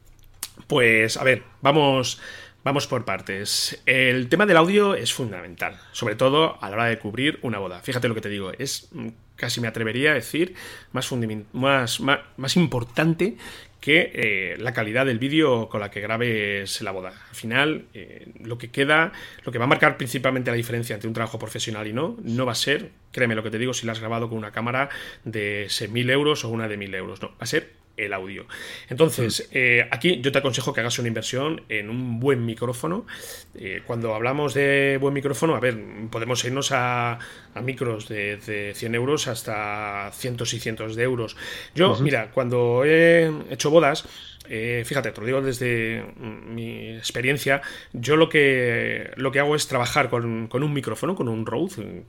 Pues a ver, vamos, vamos por partes. El tema del audio es fundamental, sobre todo a la hora de cubrir una boda. Fíjate lo que te digo, es mm, casi me atrevería a decir más, importante que eh, la calidad del vídeo con la que grabes la boda. Al final, eh, lo que queda, lo que va a marcar principalmente la diferencia entre un trabajo profesional y no, no va a ser, créeme lo que te digo, si la has grabado con una cámara de 6.000 euros o una de 1.000 euros, no, va a ser el audio. Entonces, eh, aquí yo te aconsejo que hagas una inversión en un buen micrófono. Eh, cuando hablamos de buen micrófono, a ver, podemos irnos a, micros de, 100 euros hasta cientos y cientos de euros. Yo, mira, cuando he hecho bodas, eh, fíjate, te lo digo desde mi experiencia, yo lo que, lo que hago es trabajar con, un micrófono, con un Rode,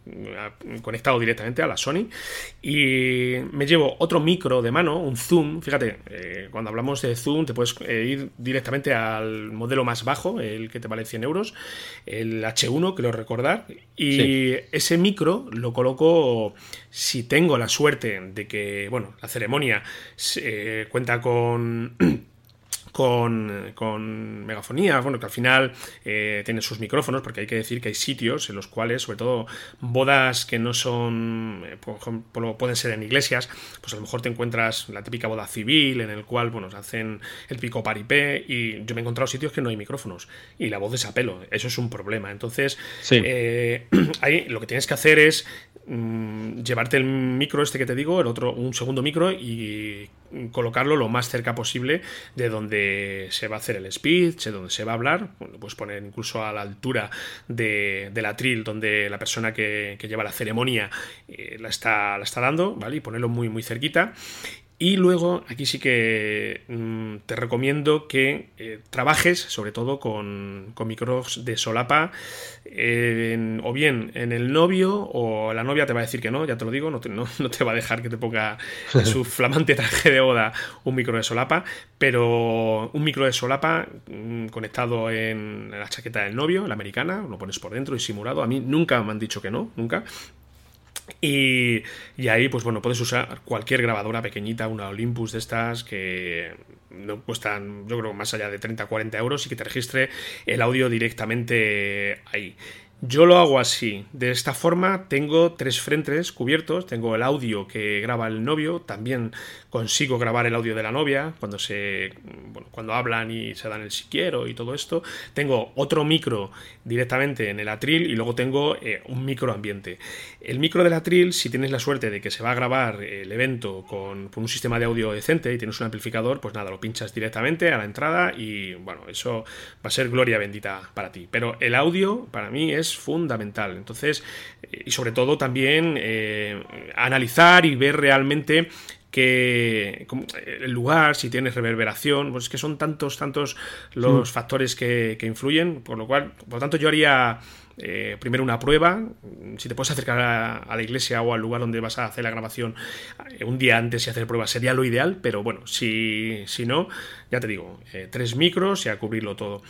conectado directamente a la Sony, y me llevo otro micro de mano, un Zoom, fíjate, eh, cuando hablamos de Zoom te puedes eh, ir directamente al modelo más bajo, el que te vale 100 euros, el H1, que lo recordar, y ese micro lo coloco si tengo la suerte de que, bueno, la ceremonia cuenta con con, con, megafonía, bueno, que al final eh, tiene sus micrófonos, porque hay que decir que hay sitios en los cuales, sobre todo bodas que no son, eh, por ejemplo, pueden ser en iglesias, pues a lo mejor te encuentras la típica boda civil en el cual, bueno, se hacen el pico paripé y yo me he encontrado sitios que no hay micrófonos y la voz es a pelo, eso es un problema. Entonces, eh, ahí lo que tienes que hacer es mm, llevarte el micro este que te digo, el otro, un segundo micro y colocarlo lo más cerca posible de donde se va a hacer el speech, de donde se va a hablar, puedes poner incluso a la altura de, la atril donde la persona que, lleva la ceremonia eh, la, está, la está dando, ¿vale? Y ponerlo muy, muy cerquita. Y luego, aquí sí que mm, te recomiendo que eh, trabajes sobre todo con, con micros de solapa, o bien en el novio, o la novia te va a decir que no, ya te lo digo, no te, no, te va a dejar que te ponga en su flamante traje de boda un micro de solapa, pero un micro de solapa mm, conectado en la chaqueta del novio, la americana, lo pones por dentro y simulado. A mí nunca me han dicho que no, nunca. Y, ahí, pues bueno, puedes usar cualquier grabadora pequeñita, una Olympus de estas que no cuestan, yo creo, más allá de 30-40 euros y que te registre el audio directamente ahí. Yo lo hago así. De esta forma tengo tres frentes cubiertos. Tengo el audio que graba el novio. También consigo grabar el audio de la novia cuando se. Bueno, cuando hablan y se dan el si quiero y todo esto. Tengo otro micro directamente en el atril y luego tengo eh, un micro ambiente. El micro del atril, si tienes la suerte de que se va a grabar el evento con, con un sistema de audio decente y tienes un amplificador, pues nada, lo pinchas directamente a la entrada y bueno, eso va a ser gloria bendita para ti. Pero el audio para mí es fundamental. Entonces, eh, y sobre todo también eh, analizar y ver realmente que el lugar, si tienes reverberación, pues es que son tantos, tantos los mm. factores que, influyen, por lo cual, por lo tanto, yo haría eh, primero una prueba, si te puedes acercar a, la iglesia o al lugar donde vas a hacer la grabación un día antes y hacer prueba sería lo ideal, pero bueno, si, si no, ya te digo, tres micros y a cubrirlo todo.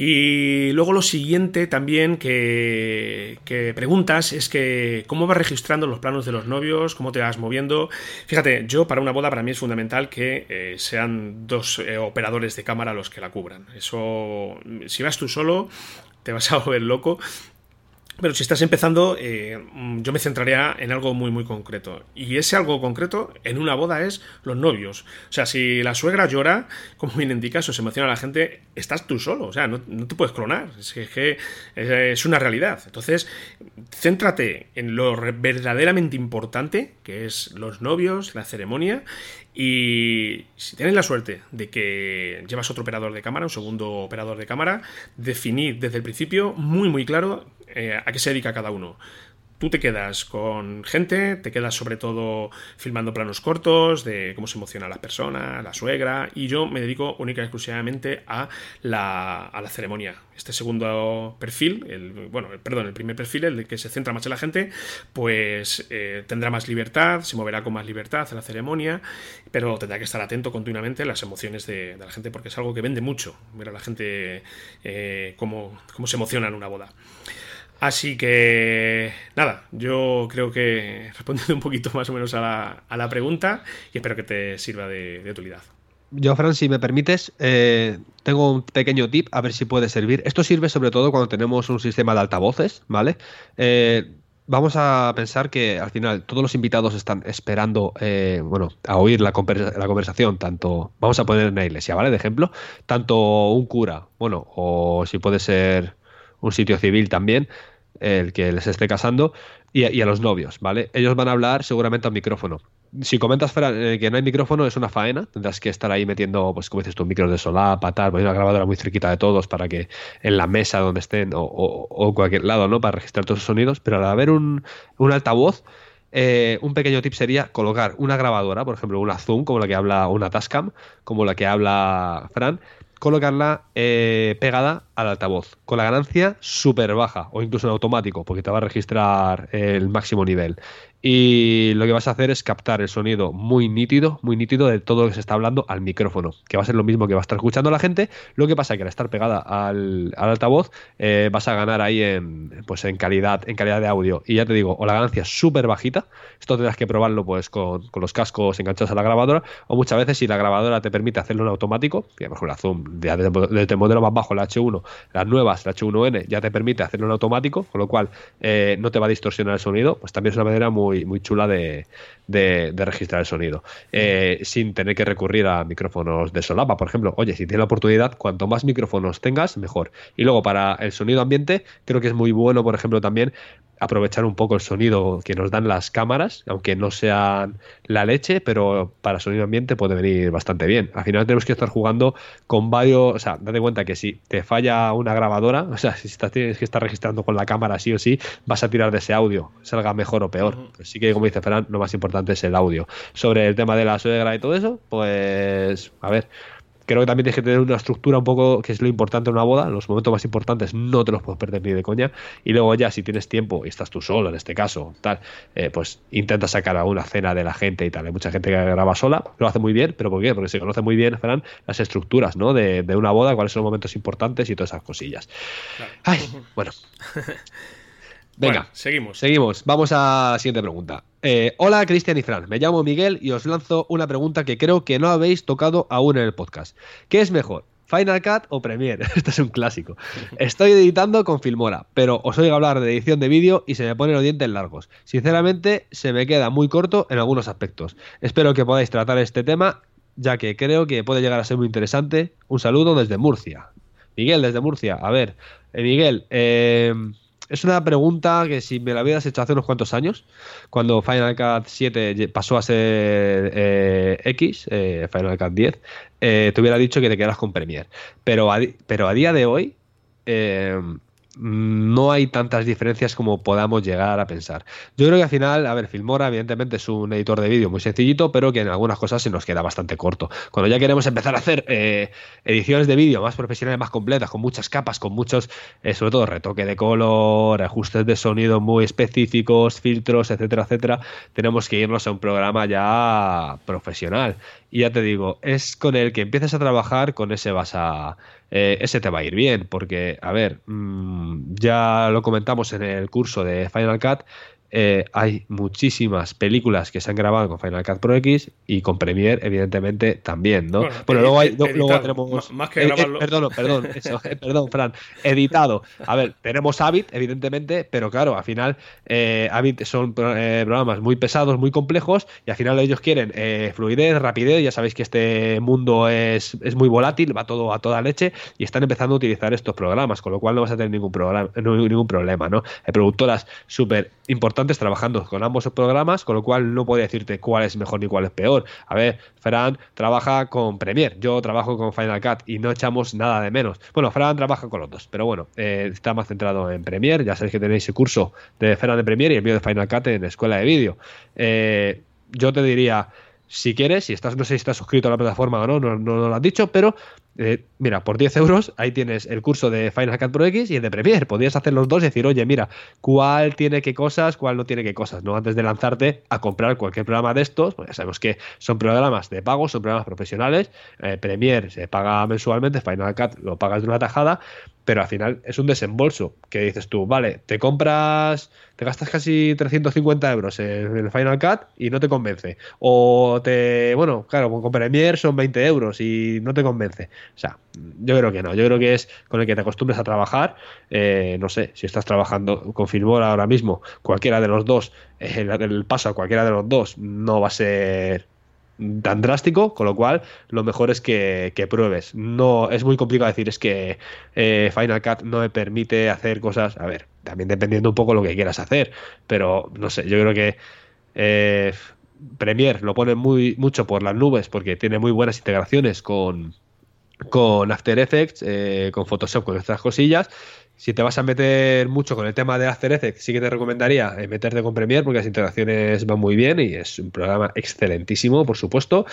Y luego lo siguiente también que, preguntas es que cómo vas registrando los planos de los novios, cómo te vas moviendo. Fíjate, yo para una boda para mí es fundamental que eh, sean dos eh, operadores de cámara los que la cubran. Eso, si vas tú solo, te vas a volver loco pero si estás empezando, eh, yo me centraría en algo muy, muy concreto. Y ese algo concreto en una boda es los novios. O sea, si la suegra llora, como bien indicas, o se emociona a la gente, estás tú solo. O sea, no, te puedes clonar. Es que, es una realidad. Entonces, céntrate en lo verdaderamente importante, que es los novios, la ceremonia. Y si tienes la suerte de que llevas otro operador de cámara, un segundo operador de cámara, definir desde el principio muy, muy claro eh, a qué se dedica cada uno. Tú te quedas con gente, te quedas sobre todo filmando planos cortos de cómo se emociona la persona, la suegra, y yo me dedico única y exclusivamente a la, a la ceremonia. Este segundo perfil, el, bueno, perdón, el primer perfil, el que se centra más en la gente, pues eh, tendrá más libertad, se moverá con más libertad en la ceremonia, pero tendrá que estar atento continuamente a las emociones de, la gente porque es algo que vende mucho, ver a la gente eh, cómo, cómo se emociona en una boda. Así que nada, yo creo que he respondido un poquito más o menos a la, pregunta y espero que te sirva de, utilidad. Yo, Fran, si me permites, eh, tengo un pequeño tip a ver si puede servir. Esto sirve sobre todo cuando tenemos un sistema de altavoces, ¿vale? Eh, vamos a pensar que al final todos los invitados están esperando, eh, bueno, a oír la, la, conversación, tanto, vamos a poner en la iglesia, ¿vale? De ejemplo, tanto un cura, bueno, o si puede ser un sitio civil también, el que les esté casando, y, a los novios, ¿vale? Ellos van a hablar seguramente a un micrófono. Si comentas eh, que no hay micrófono, es una faena. Tendrás que estar ahí metiendo, pues como dices tú, micros de solapa, tal, pues una grabadora muy cerquita de todos para que en la mesa donde estén o, cualquier lado, ¿no? Para registrar todos esos sonidos. Pero al haber un, un altavoz, eh, un pequeño tip sería colocar una grabadora, por ejemplo, una Zoom, como la que habla una Tascam, como la que habla Fran, colocarla eh, pegada al altavoz, con la ganancia súper baja o incluso en automático, porque te va a registrar el máximo nivel y lo que vas a hacer es captar el sonido muy nítido, muy nítido de todo lo que se está hablando al micrófono, que va a ser lo mismo que va a estar escuchando la gente. Lo que pasa es que al estar pegada al, altavoz eh, vas a ganar ahí en, pues en calidad, en calidad de audio. Y ya te digo, o la ganancia es súper bajita, esto tendrás que probarlo pues con, los cascos enganchados a la grabadora, o muchas veces si la grabadora te permite hacerlo en automático, que a lo mejor la Zoom, desde, el modelo más bajo, la H1, las nuevas, la H1N, ya te permite hacerlo en automático, con lo cual eh, no te va a distorsionar el sonido, pues también es una manera muy muy, chula de, registrar el sonido. Eh, sin tener que recurrir a micrófonos de solapa, por ejemplo. Oye, si tienes la oportunidad, cuanto más micrófonos tengas, mejor. Y luego para el sonido ambiente, creo que es muy bueno, por ejemplo, también aprovechar un poco el sonido que nos dan las cámaras, aunque no sean la leche, pero para sonido ambiente puede venir bastante bien. Al final tenemos que estar jugando con varios, o sea, date cuenta que si te falla una grabadora, o sea, si estás, tienes que estar registrando con la cámara sí o sí, vas a tirar de ese audio, salga mejor o peor. Así que, como dice Fran, lo más importante es el audio. Sobre el tema de la suegra y todo eso, pues, a ver, creo que también tienes que tener una estructura un poco que es lo importante en una boda. Los momentos más importantes no te los puedes perder ni de coña. Y luego ya, si tienes tiempo y estás tú solo en este caso, tal, eh, pues intenta sacar a una cena de la gente y tal. Hay mucha gente que graba sola, lo hace muy bien, pero ¿por qué? Porque se conoce muy bien, Fran, las estructuras, ¿no? De, de, una boda, cuáles son los momentos importantes y todas esas cosillas. Ay, bueno. Venga, seguimos. Seguimos. Vamos a la siguiente pregunta. Eh, hola, Cristian y Fran. Me llamo Miguel y os lanzo una pregunta que creo que no habéis tocado aún en el podcast. ¿Qué es mejor? ¿Final Cut o Premiere? Esto es un clásico. Estoy editando con Filmora, pero os oigo hablar de edición de vídeo y se me ponen los dientes largos. Sinceramente, se me queda muy corto en algunos aspectos. Espero que podáis tratar este tema, ya que creo que puede llegar a ser muy interesante. Un saludo desde Murcia. Miguel, desde Murcia. A ver, eh, Miguel, eh es una pregunta que si me la hubieras hecho hace unos cuantos años, cuando Final Cut 7 pasó a ser eh, X, eh, Final Cut 10, eh, te hubiera dicho que te quedas con Premiere. Pero pero a día de hoy, no hay tantas diferencias como podamos llegar a pensar. Yo creo que al final, a ver, Filmora evidentemente es un editor de vídeo muy sencillito, pero que en algunas cosas se nos queda bastante corto. Cuando ya queremos empezar a hacer eh, ediciones de vídeo más profesionales, más completas, con muchas capas, con muchos, eh, sobre todo retoque de color, ajustes de sonido muy específicos, filtros, etcétera, etcétera, tenemos que irnos a un programa ya profesional. Y ya te digo, es con el que empieces a trabajar, con ese vas a eh, ese te va a ir bien, porque, a ver, mm, ya lo comentamos en el curso de Final Cut, eh, hay muchísimas películas que se han grabado con Final Cut Pro X y con Premiere, evidentemente, también, ¿no? Bueno, luego, hay, luego tenemos. Más que eh, eh, perdón, perdón, eso, perdón, Fran. Editado. A ver, tenemos Avid, evidentemente, pero claro, al final, eh, Avid son programas muy pesados, muy complejos, y al final ellos quieren fluidez, rapidez. Ya sabéis que este mundo es, es, muy volátil, va todo a toda leche, y están empezando a utilizar estos programas, con lo cual no vas a tener ningún, programa, ningún problema, ¿no? Hay productoras súper importantes trabajando con ambos programas, con lo cual no puedo decirte cuál es mejor ni cuál es peor. A ver, Fran trabaja con Premiere, yo trabajo con Final Cut y no echamos nada de menos. Bueno, Fran trabaja con los dos, pero bueno, eh, está más centrado en Premiere. Ya sabéis que tenéis el curso de Fran de Premiere y el mío de Final Cut en Escuela de Vídeo. Eh, yo te diría, si quieres, si estás, no sé si estás suscrito a la plataforma o no, no, no, no lo has dicho, pero eh, mira, por 10 euros ahí tienes el curso de Final Cut Pro X y el de Premiere. Podrías hacer los dos y decir, oye, mira, cuál tiene qué cosas, cuál no tiene qué cosas, ¿no? Antes de lanzarte a comprar cualquier programa de estos, pues ya sabemos que son programas de pago, son programas profesionales. Eh, Premiere se paga mensualmente, Final Cut lo pagas de una tajada, pero al final es un desembolso que dices tú, vale, te compras, te gastas casi 350 euros en el Final Cut y no te convence. O te, bueno, claro, con Premiere son 20 euros y no te convence. O sea, yo creo que no. Yo creo que es con el que te acostumbres a trabajar. Eh, no sé, si estás trabajando con Filmora ahora mismo, cualquiera de los dos, el, paso a cualquiera de los dos no va a ser tan drástico, con lo cual lo mejor es que, pruebes. No es muy complicado decir es que eh, Final Cut no me permite hacer cosas. A ver, también dependiendo un poco lo que quieras hacer, pero no sé, yo creo que eh, Premiere lo pone muy mucho por las nubes porque tiene muy buenas integraciones con con After Effects, eh, con Photoshop, con estas cosillas Si te vas a meter mucho con el tema de After Effects, sí que te recomendaría eh, meterte con Premiere porque las integraciones van muy bien y es un programa excelentísimo, por supuesto.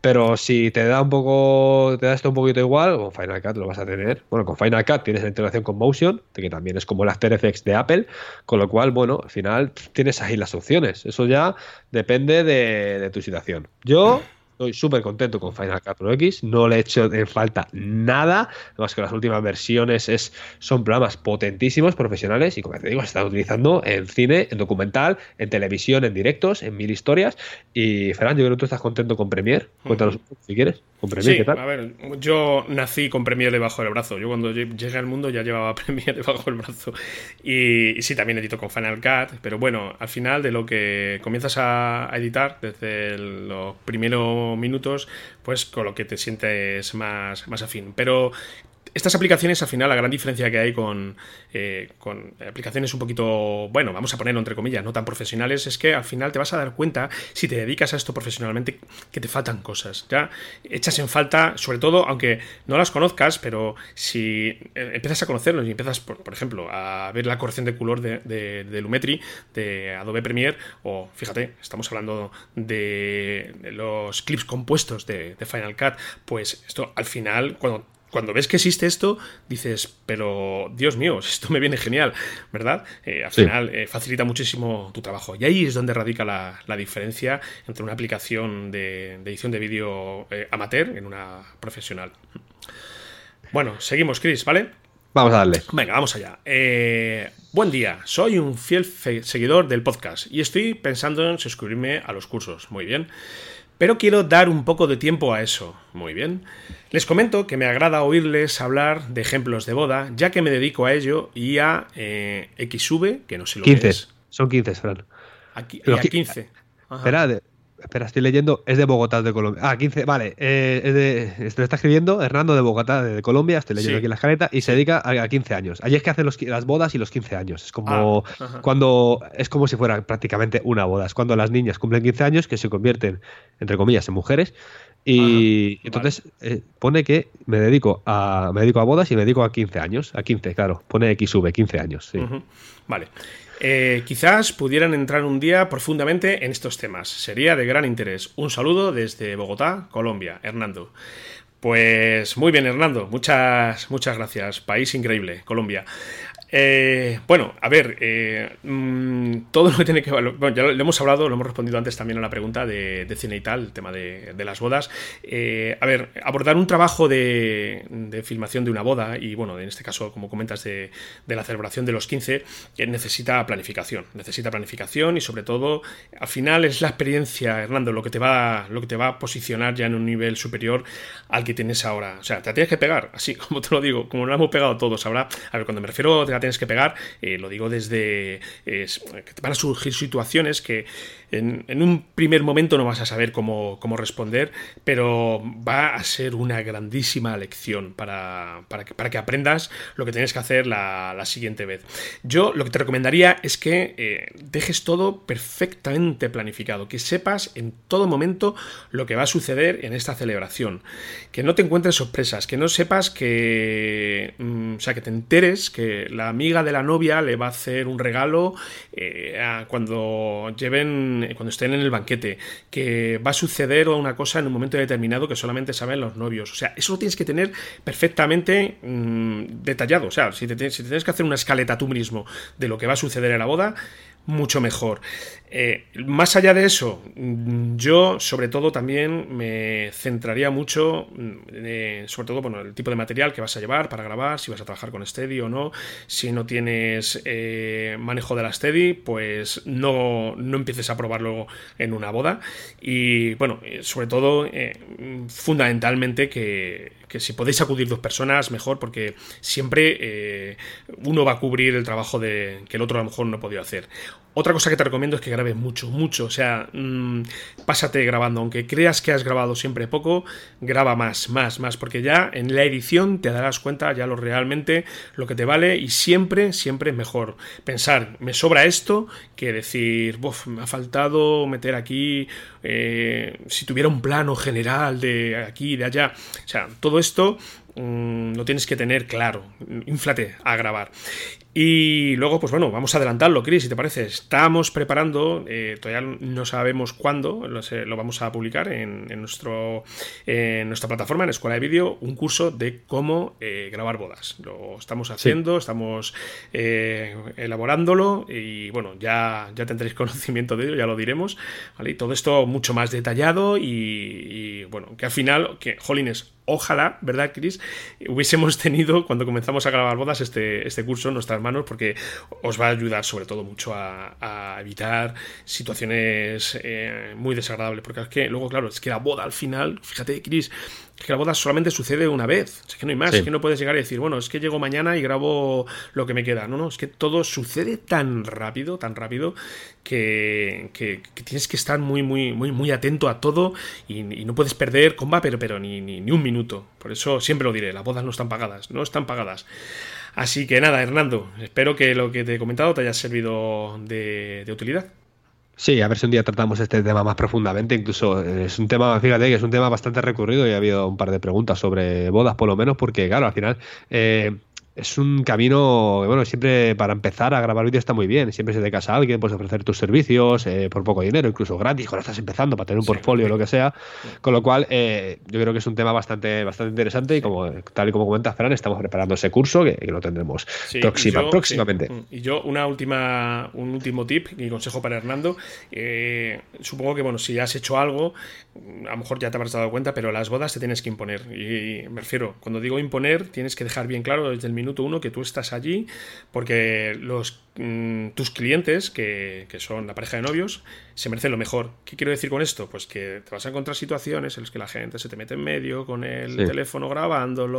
Pero si te da un poco, te da esto un poquito igual, con Final Cut lo vas a tener. Bueno, con Final Cut tienes la integración con Motion, que también es como el After Effects de Apple, con lo cual, bueno, al final tienes ahí las opciones. Eso ya depende de, de tu situación. Yo Estoy súper contento con Final Cut Pro X, no le he hecho en falta nada, más que las últimas versiones es, son programas potentísimos, profesionales, y como te digo, se están utilizando en cine, en documental, en televisión, en directos, en mil historias. Y Ferran, yo creo que tú estás contento con Premiere. Cuéntanos si quieres. Con Premiere, ¿qué tal? A ver, yo nací con Premiere debajo del brazo. Yo cuando llegué al mundo ya llevaba Premiere debajo del brazo. Y, sí, también edito con Final Cut, pero bueno, al final de lo que comienzas a editar desde los primeros minutos, pues con lo que te sientes más, más afín. Pero estas aplicaciones, al final, la gran diferencia que hay con, eh, con, aplicaciones un poquito, bueno, vamos a ponerlo entre comillas, no tan profesionales, es que al final te vas a dar cuenta, si te dedicas a esto profesionalmente, que te faltan cosas. Ya echas en falta, sobre todo, aunque no las conozcas, pero si eh, empiezas a conocerlos y empiezas, por, ejemplo, a ver la corrección de color de, de, Lumetri, de Adobe Premiere, o fíjate, estamos hablando de, los clips compuestos de, de Final Cut, pues esto al final, cuando cuando ves que existe esto, dices, pero Dios mío, esto me viene genial, ¿verdad? Eh, al final eh, facilita muchísimo tu trabajo. Y ahí es donde radica la, diferencia entre una aplicación de, edición de vídeo eh, amateur en una profesional. Bueno, seguimos, Chris, ¿vale? Vamos a darle. Venga, vamos allá. buen día, soy un fiel seguidor del podcast y estoy pensando en suscribirme a los cursos. Muy bien. Pero quiero dar un poco de tiempo a eso. Muy bien. Les comento que me agrada oírles hablar de ejemplos de boda, ya que me dedico a ello y a eh, XV, que no sé lo 15. que es. Son 15, Fran. Aquí, a 15. Espera, Espera, estoy leyendo, es de Bogotá, de Colombia. Ah, 15, vale. Eh, es de, esto está escribiendo Hernando de Bogotá, de, Colombia. Estoy leyendo aquí la escaleta y se dedica a, 15 años. Allí es que hacen las bodas y los 15 años. Es como ah, cuando es como si fuera prácticamente una boda. Es cuando las niñas cumplen 15 años que se convierten, entre comillas, en mujeres. Y entonces eh, pone que me dedico a me dedico a bodas y me dedico a 15 años. A 15, claro. Pone XV, 15 años. Sí. Vale. Eh, quizás pudieran entrar un día profundamente en estos temas. Sería de gran interés. Un saludo desde Bogotá, Colombia, Hernando. Pues muy bien, Hernando. Muchas, muchas gracias. País increíble, Colombia. Eh, bueno, a ver, eh, mm, todo lo que tiene que bueno, ya lo, hemos hablado, lo hemos respondido antes también a la pregunta de, cine y tal, el tema de, las bodas. Eh, a ver, abordar un trabajo de, filmación de una boda, y bueno, en este caso, como comentas, de, la celebración de los 15, necesita planificación. Necesita planificación y sobre todo, al final es la experiencia, Hernando, lo que te va, lo que te va a posicionar ya en un nivel superior al que tienes ahora. O sea, te tienes que pegar, así como te lo digo, como lo hemos pegado todos. Habrá, a ver, cuando me refiero a tienes que pegar, eh, lo digo desde van a surgir situaciones que en, un primer momento no vas a saber cómo, responder, pero va a ser una grandísima lección para, para, que, para que aprendas lo que tienes que hacer la, siguiente vez. Yo lo que te recomendaría es que eh, dejes todo perfectamente planificado, que sepas en todo momento lo que va a suceder en esta celebración, que no te encuentres sorpresas, que no sepas que, mm, o sea, que te enteres que la amiga de la novia le va a hacer un regalo eh, cuando lleven cuando estén en el banquete, que va a suceder una cosa en un momento determinado que solamente saben los novios. O sea, eso lo tienes que tener perfectamente mm, detallado. O sea, si, te, si tienes que hacer una escaleta tú mismo de lo que va a suceder en la boda, mucho mejor. Eh, más allá de eso, yo sobre todo también me centraría mucho, mm, sobre todo bueno, el tipo de material que vas a llevar para grabar, si vas a trabajar con Steady o no. Si no tienes eh, manejo de la Steady, pues no, no, empieces a probarlo en una boda. Y bueno, eh, sobre todo, fundamentalmente que, que, si podéis acudir dos personas, mejor, porque siempre uno va a cubrir el trabajo de, que el otro a lo mejor no ha podido hacer. Otra cosa que te recomiendo es que grabes mucho, mucho. O sea, mmm, pásate grabando. Aunque creas que has grabado siempre poco, graba más, más, más. Porque ya en la edición te darás cuenta ya lo realmente lo que te vale y siempre, siempre mejor. Pensar, me sobra esto, que decir, me ha faltado meter aquí, eh, si tuviera un plano general de aquí de allá. O sea, todo esto mm, lo tienes que tener claro. Inflate a grabar. Y luego, pues bueno, vamos a adelantarlo, Chris, si te parece. Estamos preparando, eh, todavía no sabemos cuándo, lo, vamos a publicar en, nuestro, en nuestra plataforma, en Escuela de Vídeo, un curso de cómo eh, grabar bodas. Lo estamos haciendo, estamos eh, elaborándolo y bueno, ya, ya tendréis conocimiento de ello, ya lo diremos. Y todo esto mucho más detallado y, y bueno, que al final, que, jolines, ojalá, ¿verdad, Chris? Hubiésemos tenido, cuando comenzamos a grabar bodas, este, este curso en nuestras manos, porque os va a ayudar sobre todo mucho a, evitar situaciones eh, muy desagradables. Porque es que luego, claro, es que la boda al final, fíjate, Chris, que la boda solamente sucede una vez. Es que no hay más. Es que no puedes llegar y decir, bueno, es que llego mañana y grabo lo que me queda. No, no, es que todo sucede tan rápido, tan rápido, que, que, tienes que estar muy, muy, muy, muy atento a todo y, no puedes perder comba, pero, pero ni, ni, ni, un minuto. Por eso siempre lo diré, las bodas no están pagadas, no están pagadas. Así que nada, Hernando, espero que lo que te he comentado te haya servido de, utilidad. Sí, a ver si un día tratamos este tema más profundamente. Incluso es un tema, fíjate que es un tema bastante recurrido y ha habido un par de preguntas sobre bodas, por lo menos, porque, claro, al final eh, es un camino, bueno, siempre para empezar a grabar vídeo está muy bien. Siempre se te casa alguien, puedes ofrecer tus servicios eh, por poco dinero, incluso gratis, cuando estás empezando para tener un portfolio o lo que sea. Con lo cual, eh, yo creo que es un tema bastante, bastante interesante y como tal y como comenta Fran, estamos preparando ese curso que, lo tendremos próximamente. Mm, y yo, una última, un último tip y consejo para Hernando. Eh, supongo que, bueno, si has hecho algo, a lo mejor ya te habrás dado cuenta, pero las bodas te tienes que imponer. Y, me refiero, cuando digo imponer, tienes que dejar bien claro desde el minuto uno que tú estás allí porque los Mm, tus clientes, que, son la pareja de novios, se merecen lo mejor. ¿Qué quiero decir con esto? Pues que te vas a encontrar situaciones en las que la gente se te mete en medio con el teléfono grabándolo,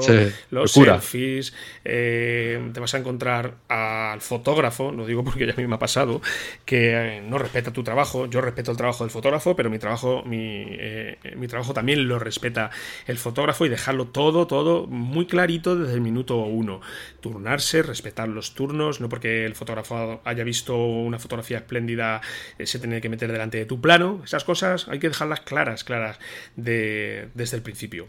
los selfies, eh, te vas a encontrar al fotógrafo, lo digo porque ya a mí me ha pasado, que eh, no respeta tu trabajo, yo respeto el trabajo del fotógrafo, pero mi trabajo, mi, eh, mi trabajo también lo respeta el fotógrafo y dejarlo todo, todo muy clarito desde el minuto uno. Turnarse, respetar los turnos, no porque el fotógrafo haya visto una fotografía espléndida, eh, se tiene que meter delante de tu plano. Esas cosas hay que dejarlas claras, claras desde el principio.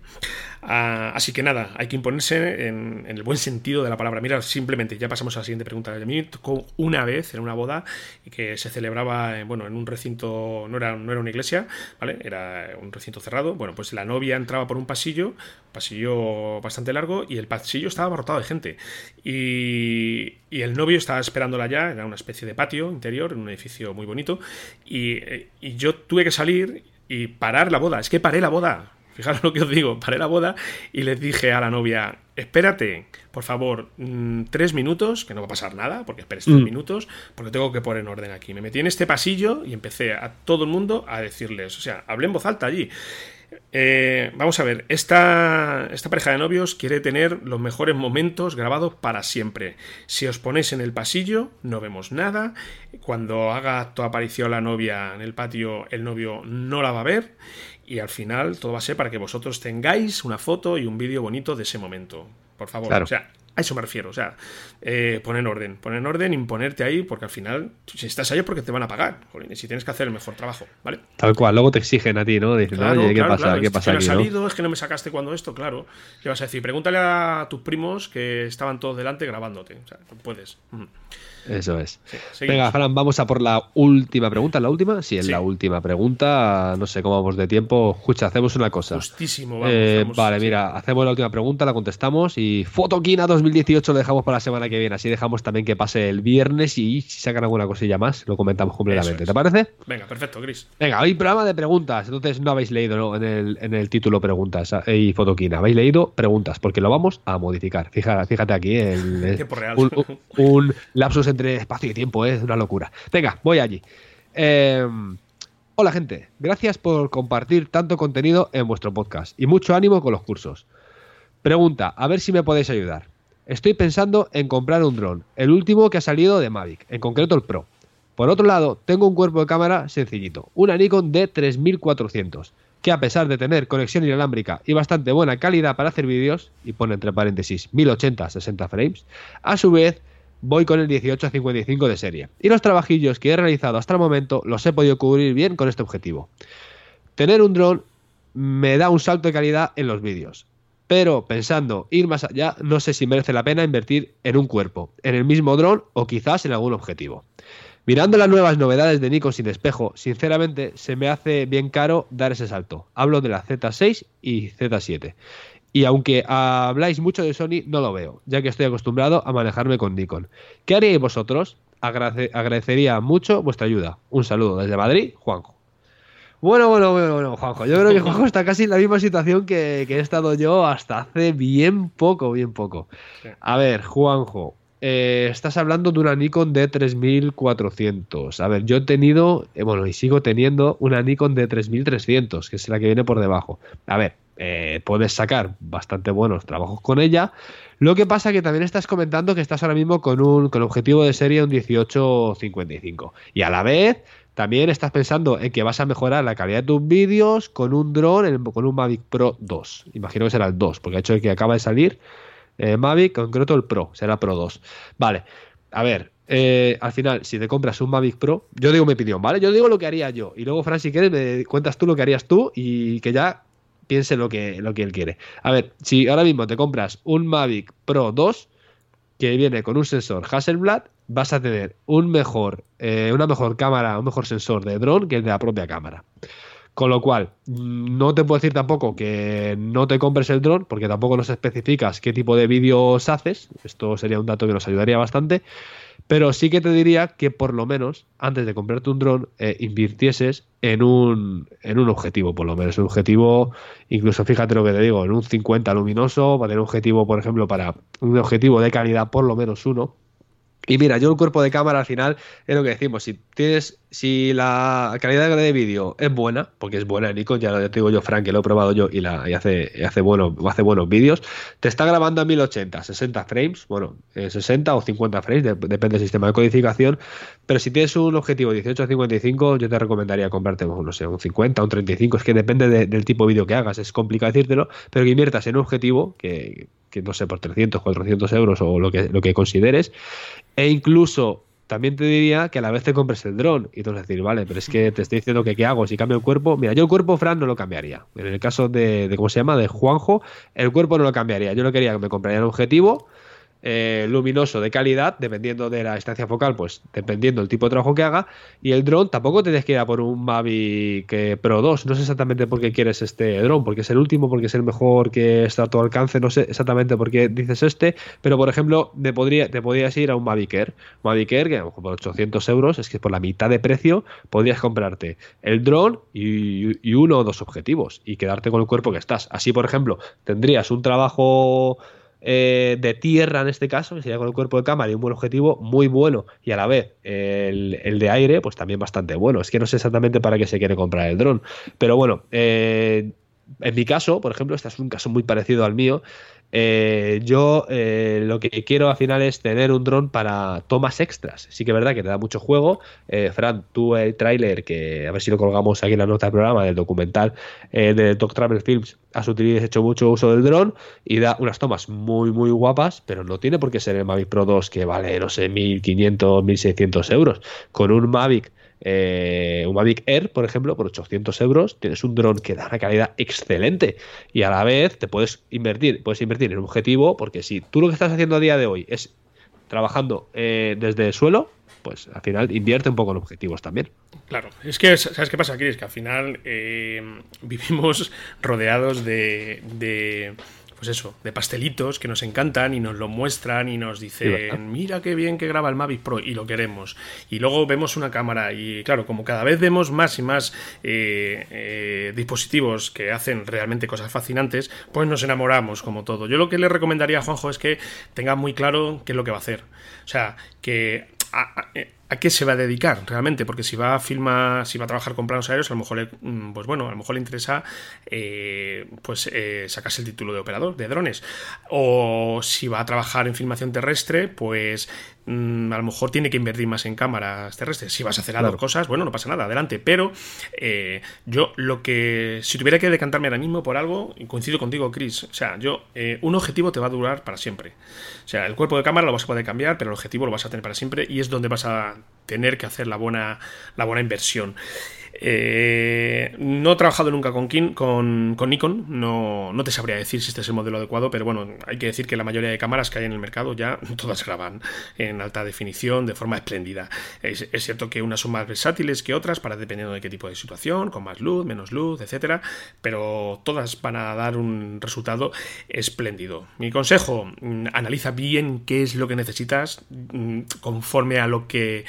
Ah, así que nada, hay que imponerse en, el buen sentido de la palabra. Mira, simplemente, ya pasamos a la siguiente pregunta. A mí tocó una vez en una boda que se celebraba eh, bueno, en un recinto, no era, no era una iglesia, ¿vale? Era un recinto cerrado. Bueno, pues la novia entraba por un pasillo, pasillo bastante largo, y el pasillo estaba abarrotado de gente. Y, y el novio estaba esperándola ya, era una especie de patio interior, en un edificio muy bonito, y, yo tuve que salir y parar la boda. Es que paré la boda. Fijaros lo que os digo, paré la boda y le dije a la novia, espérate, por favor, mm, tres minutos, que no va a pasar nada, porque esperes tres mm. minutos, porque tengo que poner en orden aquí. Me metí en este pasillo y empecé a todo el mundo a decirles, o sea, hablé en voz alta allí. Eh, vamos a ver, esta, esta pareja de novios quiere tener los mejores momentos grabados para siempre. Si os ponéis en el pasillo, no vemos nada. Cuando haga tu aparición la novia en el patio, el novio no la va a ver. Y al final todo va a ser para que vosotros tengáis una foto y un vídeo bonito de ese momento. Por favor, o sea, a eso me refiero, o sea, eh, poner en orden, poner en orden, imponerte ahí, porque al final, si estás ahí es porque te van a pagar, y si tienes que hacer el mejor trabajo, ¿vale? Tal cual, luego te exigen a ti, ¿no? Dicen, oye, ¿qué pasa? ¿Qué pasa es que no ha salido, es que no me sacaste cuando esto, claro. ¿Qué vas a decir? Pregúntale a tus primos que estaban todos delante grabándote, o sea, puedes. Eso es. Venga, Fran, vamos a por la última pregunta. ¿La última? Sí, es la última pregunta. No sé cómo vamos de tiempo. Escucha, hacemos una cosa. Justísimo, eh, vale, mira, hacemos la última pregunta, la contestamos y Fotoquina 2018 lo dejamos para la semana que viene. Así dejamos también que pase el viernes y si sacan alguna cosilla más, lo comentamos completamente. ¿Te parece? Venga, perfecto, Gris. Venga, hoy programa de preguntas. Entonces no habéis leído en, el, en el título preguntas y Fotoquina. Habéis leído preguntas porque lo vamos a modificar. Fíjate, fíjate aquí. El, un, un lapsus entre espacio y tiempo, ¿eh? es una locura. Venga, voy allí. Em, hola gente, gracias por compartir tanto contenido en vuestro podcast y mucho ánimo con los cursos. Pregunta, a ver si me podéis ayudar. Estoy pensando en comprar un dron, el último que ha salido de Mavic, en concreto el Pro. Por otro lado, tengo un cuerpo de cámara sencillito, una Nikon D3400, que a pesar de tener conexión inalámbrica y bastante buena calidad para hacer vídeos, y pone entre paréntesis 1080-60 frames, a su vez voy con el 18 a 55 de serie. Y los trabajillos que he realizado hasta el momento los he podido cubrir bien con este objetivo. Tener un dron me da un salto de calidad en los vídeos. pero pensando ir más allá, no sé si merece la pena invertir en un cuerpo, en el mismo dron o quizás en algún objetivo. Mirando las nuevas novedades de Nikon sin espejo, sinceramente se me hace bien caro dar ese salto. Hablo de la Z6 y Z7. Y aunque habláis mucho de Sony, no lo veo, ya que estoy acostumbrado a manejarme con Nikon. ¿Qué haríais vosotros? agradecería mucho vuestra ayuda. Un saludo desde Madrid, Juanjo. Bueno, bueno, bueno, bueno, Juanjo. Yo creo que Juanjo está casi en la misma situación que, he estado yo hasta hace bien poco, bien poco. A ver, Juanjo, eh, estás hablando de una Nikon d 3400. A ver, yo he tenido, eh, bueno, y sigo teniendo una Nikon d 3300, que es la que viene por debajo. A ver, eh, puedes sacar bastante buenos trabajos con ella. Lo que pasa que también estás comentando que estás ahora mismo con un con objetivo de serie un 1855 y a la vez también estás pensando en que vas a mejorar la calidad de tus vídeos con un dron, con un Mavic Pro 2. Imagino que será el 2, porque ha hecho que acaba de salir eh, Mavic, concreto el Pro, será Pro 2. Vale, a ver, eh, al final, si te compras un Mavic Pro, yo digo mi opinión, ¿vale? Yo digo lo que haría yo. Y luego, Fran, si quieres, me cuentas tú lo que harías tú y que ya piense lo que, lo que él quiere. A ver, si ahora mismo te compras un Mavic Pro 2 que viene con un sensor Hasselblad, vas a tener un mejor, eh, una mejor cámara, un mejor sensor de dron que el de la propia cámara. Con lo cual, no te puedo decir tampoco que no te compres el dron, porque tampoco nos especificas qué tipo de vídeos haces. Esto sería un dato que nos ayudaría bastante. Pero sí que te diría que por lo menos antes de comprarte un dron eh, invirtieses en un, en un objetivo, por lo menos. Un objetivo, incluso fíjate lo que te digo, en un 50 luminoso, para tener un objetivo, por ejemplo, para un objetivo de calidad, por lo menos uno. Y mira, yo el cuerpo de cámara al final es lo que decimos, si tienes si la calidad de vídeo es buena, porque es buena Nikon, ya lo digo yo, Frank, que lo he probado yo y, hace, hace, bueno, hace buenos vídeos, te está grabando a 1080, 60 frames, bueno, 60 eh, o 50 frames, depende del sistema de codificación, pero si tienes un objetivo 18 a 55, yo te recomendaría comprarte, no sé, un 50, un 35, es que depende del tipo de vídeo que hagas, es complicado decírtelo, pero que inviertas en un objetivo que, que no sé, por 300, 400 euros o lo que, lo que consideres, e incluso también te diría que a la vez te compres el dron y tú vas a decir, vale, pero es que te estoy diciendo que qué hago si cambio el cuerpo. Mira, yo el cuerpo, Fran, no lo cambiaría. En el caso de, de ¿cómo se llama? De Juanjo, el cuerpo no lo cambiaría. Yo no quería que me compraría el objetivo eh, luminoso de calidad, dependiendo de la distancia focal, pues dependiendo del tipo de trabajo que haga. Y el dron tampoco tienes que ir a por un Mavic eh, Pro 2. No sé exactamente por qué quieres este dron, porque es el último, porque es el mejor que está a tu alcance. No sé exactamente por qué dices este, pero por ejemplo, me podría, te podrías ir a un Mavic Air. Mavic Air, que por 800 euros, es que por la mitad de precio podrías comprarte el dron y uno o dos objetivos y quedarte con el cuerpo que estás. Así, por ejemplo, tendrías un trabajo eh, de tierra en este caso, que sería con el cuerpo de cámara y un buen objetivo muy bueno y a la vez el, de aire pues también bastante bueno. Es que no sé exactamente para qué se quiere comprar el dron, pero bueno, eh, en mi caso, por ejemplo, este es un caso muy parecido al mío. Eh, yo eh, lo que quiero al final es tener un dron para tomas extras. Sí que es verdad que te da mucho juego. Eh, Fran, tú el tráiler, que a ver si lo colgamos aquí en la nota del programa, del documental de Dog Travel Films, has utilizado, hecho mucho uso del dron y da unas tomas muy, muy guapas, pero no tiene por qué ser el Mavic Pro 2 que vale, no sé, 1500, 1600 euros. Con un Mavic eh, un Mavic Air, por ejemplo, por 800 euros, tienes un dron que da una calidad excelente y a la vez te puedes invertir, puedes invertir en un objetivo, porque si tú lo que estás haciendo a día de hoy es trabajando eh, desde el suelo, pues al final invierte un poco en objetivos también. Claro, es que, ¿sabes qué pasa? Es que al final eh, vivimos rodeados de pues eso, de pastelitos que nos encantan y nos lo muestran y nos dicen, mira qué bien que graba el Mavic Pro y lo queremos. Y luego vemos una cámara y claro, como cada vez vemos más y más eh, eh, dispositivos que hacen realmente cosas fascinantes, pues nos enamoramos como todo. Yo lo que le recomendaría a Juanjo es que tenga muy claro qué es lo que va a hacer. O sea, que a qué se va a dedicar realmente, porque si va a filmar, si va a trabajar con planos aéreos, a lo mejor, mm, pues bueno, a lo mejor le interesa eh, pues eh, sacarse el título de operador de drones, o si va a trabajar en filmación terrestre, pues Mm, a lo mejor tiene que invertir más en cámaras terrestres. Si vas a hacer claro. cosas, bueno, no pasa nada, adelante. Pero eh, yo lo que, si tuviera que decantarme ahora mismo por algo, coincido contigo, Chris, o sea, yo, eh, un objetivo te va a durar para siempre. O sea, el cuerpo de cámara lo vas a poder cambiar, pero el objetivo lo vas a tener para siempre y es donde vas a tener que hacer la buena, la buena inversión. Eh, no he trabajado nunca con, con, con Nikon, no, no, te sabría decir si este es el modelo adecuado, pero bueno, hay que decir que la mayoría de cámaras que hay en el mercado ya todas graban en alta definición de forma espléndida. Es, cierto que unas son más versátiles que otras, para dependiendo de qué tipo de situación, con más luz, menos luz, etcétera, pero todas van a dar un resultado espléndido. Mi consejo, mm, analiza bien qué es lo que necesitas mm, conforme a lo que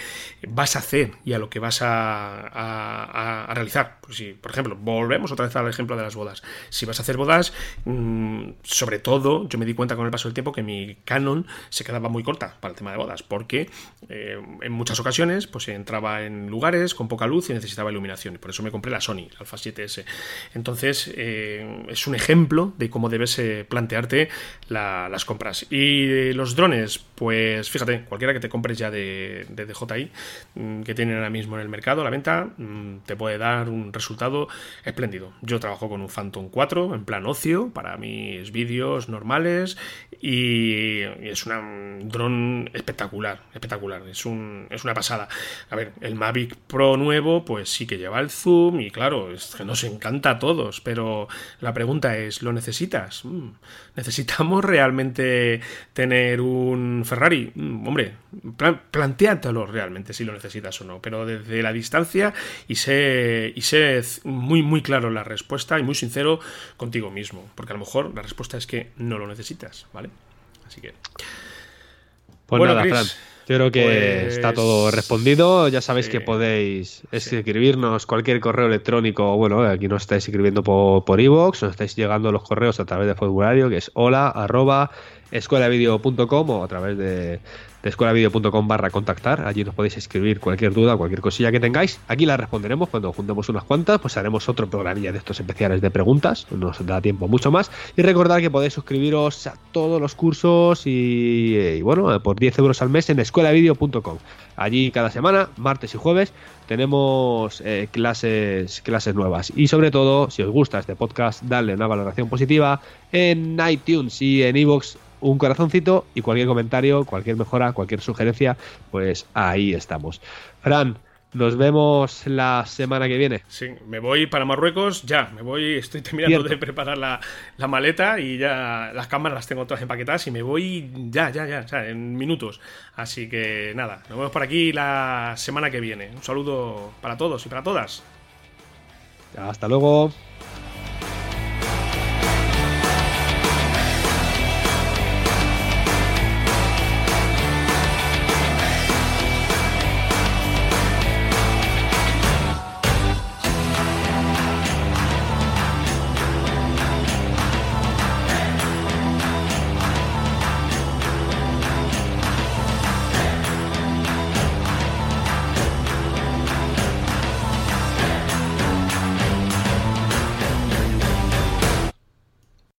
vas a hacer y a lo que vas a, realizar. Pues si, por ejemplo, volvemos otra vez al ejemplo de las bodas. Si vas a hacer bodas, mm, sobre todo, yo me di cuenta con el paso del tiempo que mi Canon se quedaba muy corta para el tema de bodas, porque eh, en muchas ocasiones pues entraba en lugares con poca luz y necesitaba iluminación. Y por eso me compré la Sony, la Alpha 7S. Entonces, eh, es un ejemplo de cómo debes eh, plantearte las compras. Y los drones, pues fíjate, cualquiera que te compres ya de, de DJI, mm, que tienen ahora mismo en el mercado, la venta, mm, te puede dar un resultado espléndido. Yo trabajo con un Phantom 4 en plan ocio para mis vídeos normales y, es un dron espectacular, espectacular, es, un, es una pasada. A ver, el Mavic Pro nuevo, pues sí que lleva el zoom y claro, es que nos encanta a todos, pero la pregunta es, ¿lo necesitas? Mm, ¿Necesitamos realmente tener un Ferrari? Mm, hombre, planteátelo realmente si lo necesitas o no, pero desde la distancia y sé, y sé muy, muy claro la respuesta y muy sincero contigo mismo, porque a lo mejor la respuesta es que no lo necesitas, ¿vale? Así que... Pues nada, Fran. Yo creo que está todo pues, respondido. Ya sabéis que podéis escribirnos cualquier correo electrónico. Bueno, aquí nos estáis escribiendo por, por nos estáis llegando los correos a través de formulario que es hola arroba escuelavideo.com o a través de, de escuelavideo.com barra contactar. Allí nos podéis escribir cualquier duda, cualquier cosilla que tengáis. Aquí la responderemos cuando juntemos unas cuantas, pues haremos otro programilla de estos especiales de preguntas. Nos da tiempo mucho más. Y recordad que podéis suscribiros a todos los cursos y, bueno, por 10 euros al mes en escuelavideo.com. Allí cada semana, martes y jueves, tenemos eh, clases, clases nuevas. Y sobre todo, si os gusta este podcast, dadle una valoración positiva en iTunes y en iVoox un corazoncito y cualquier comentario, cualquier mejora, cualquier sugerencia, pues ahí estamos. Fran, nos vemos la semana que viene. Sí, me voy para Marruecos ya. Me voy, estoy terminando de preparar la, maleta y ya las cámaras las tengo todas empaquetadas y me voy ya, ya, ya, o en minutos. Así que nada, nos vemos por aquí la semana que viene. Un saludo para todos y para todas. Hasta luego.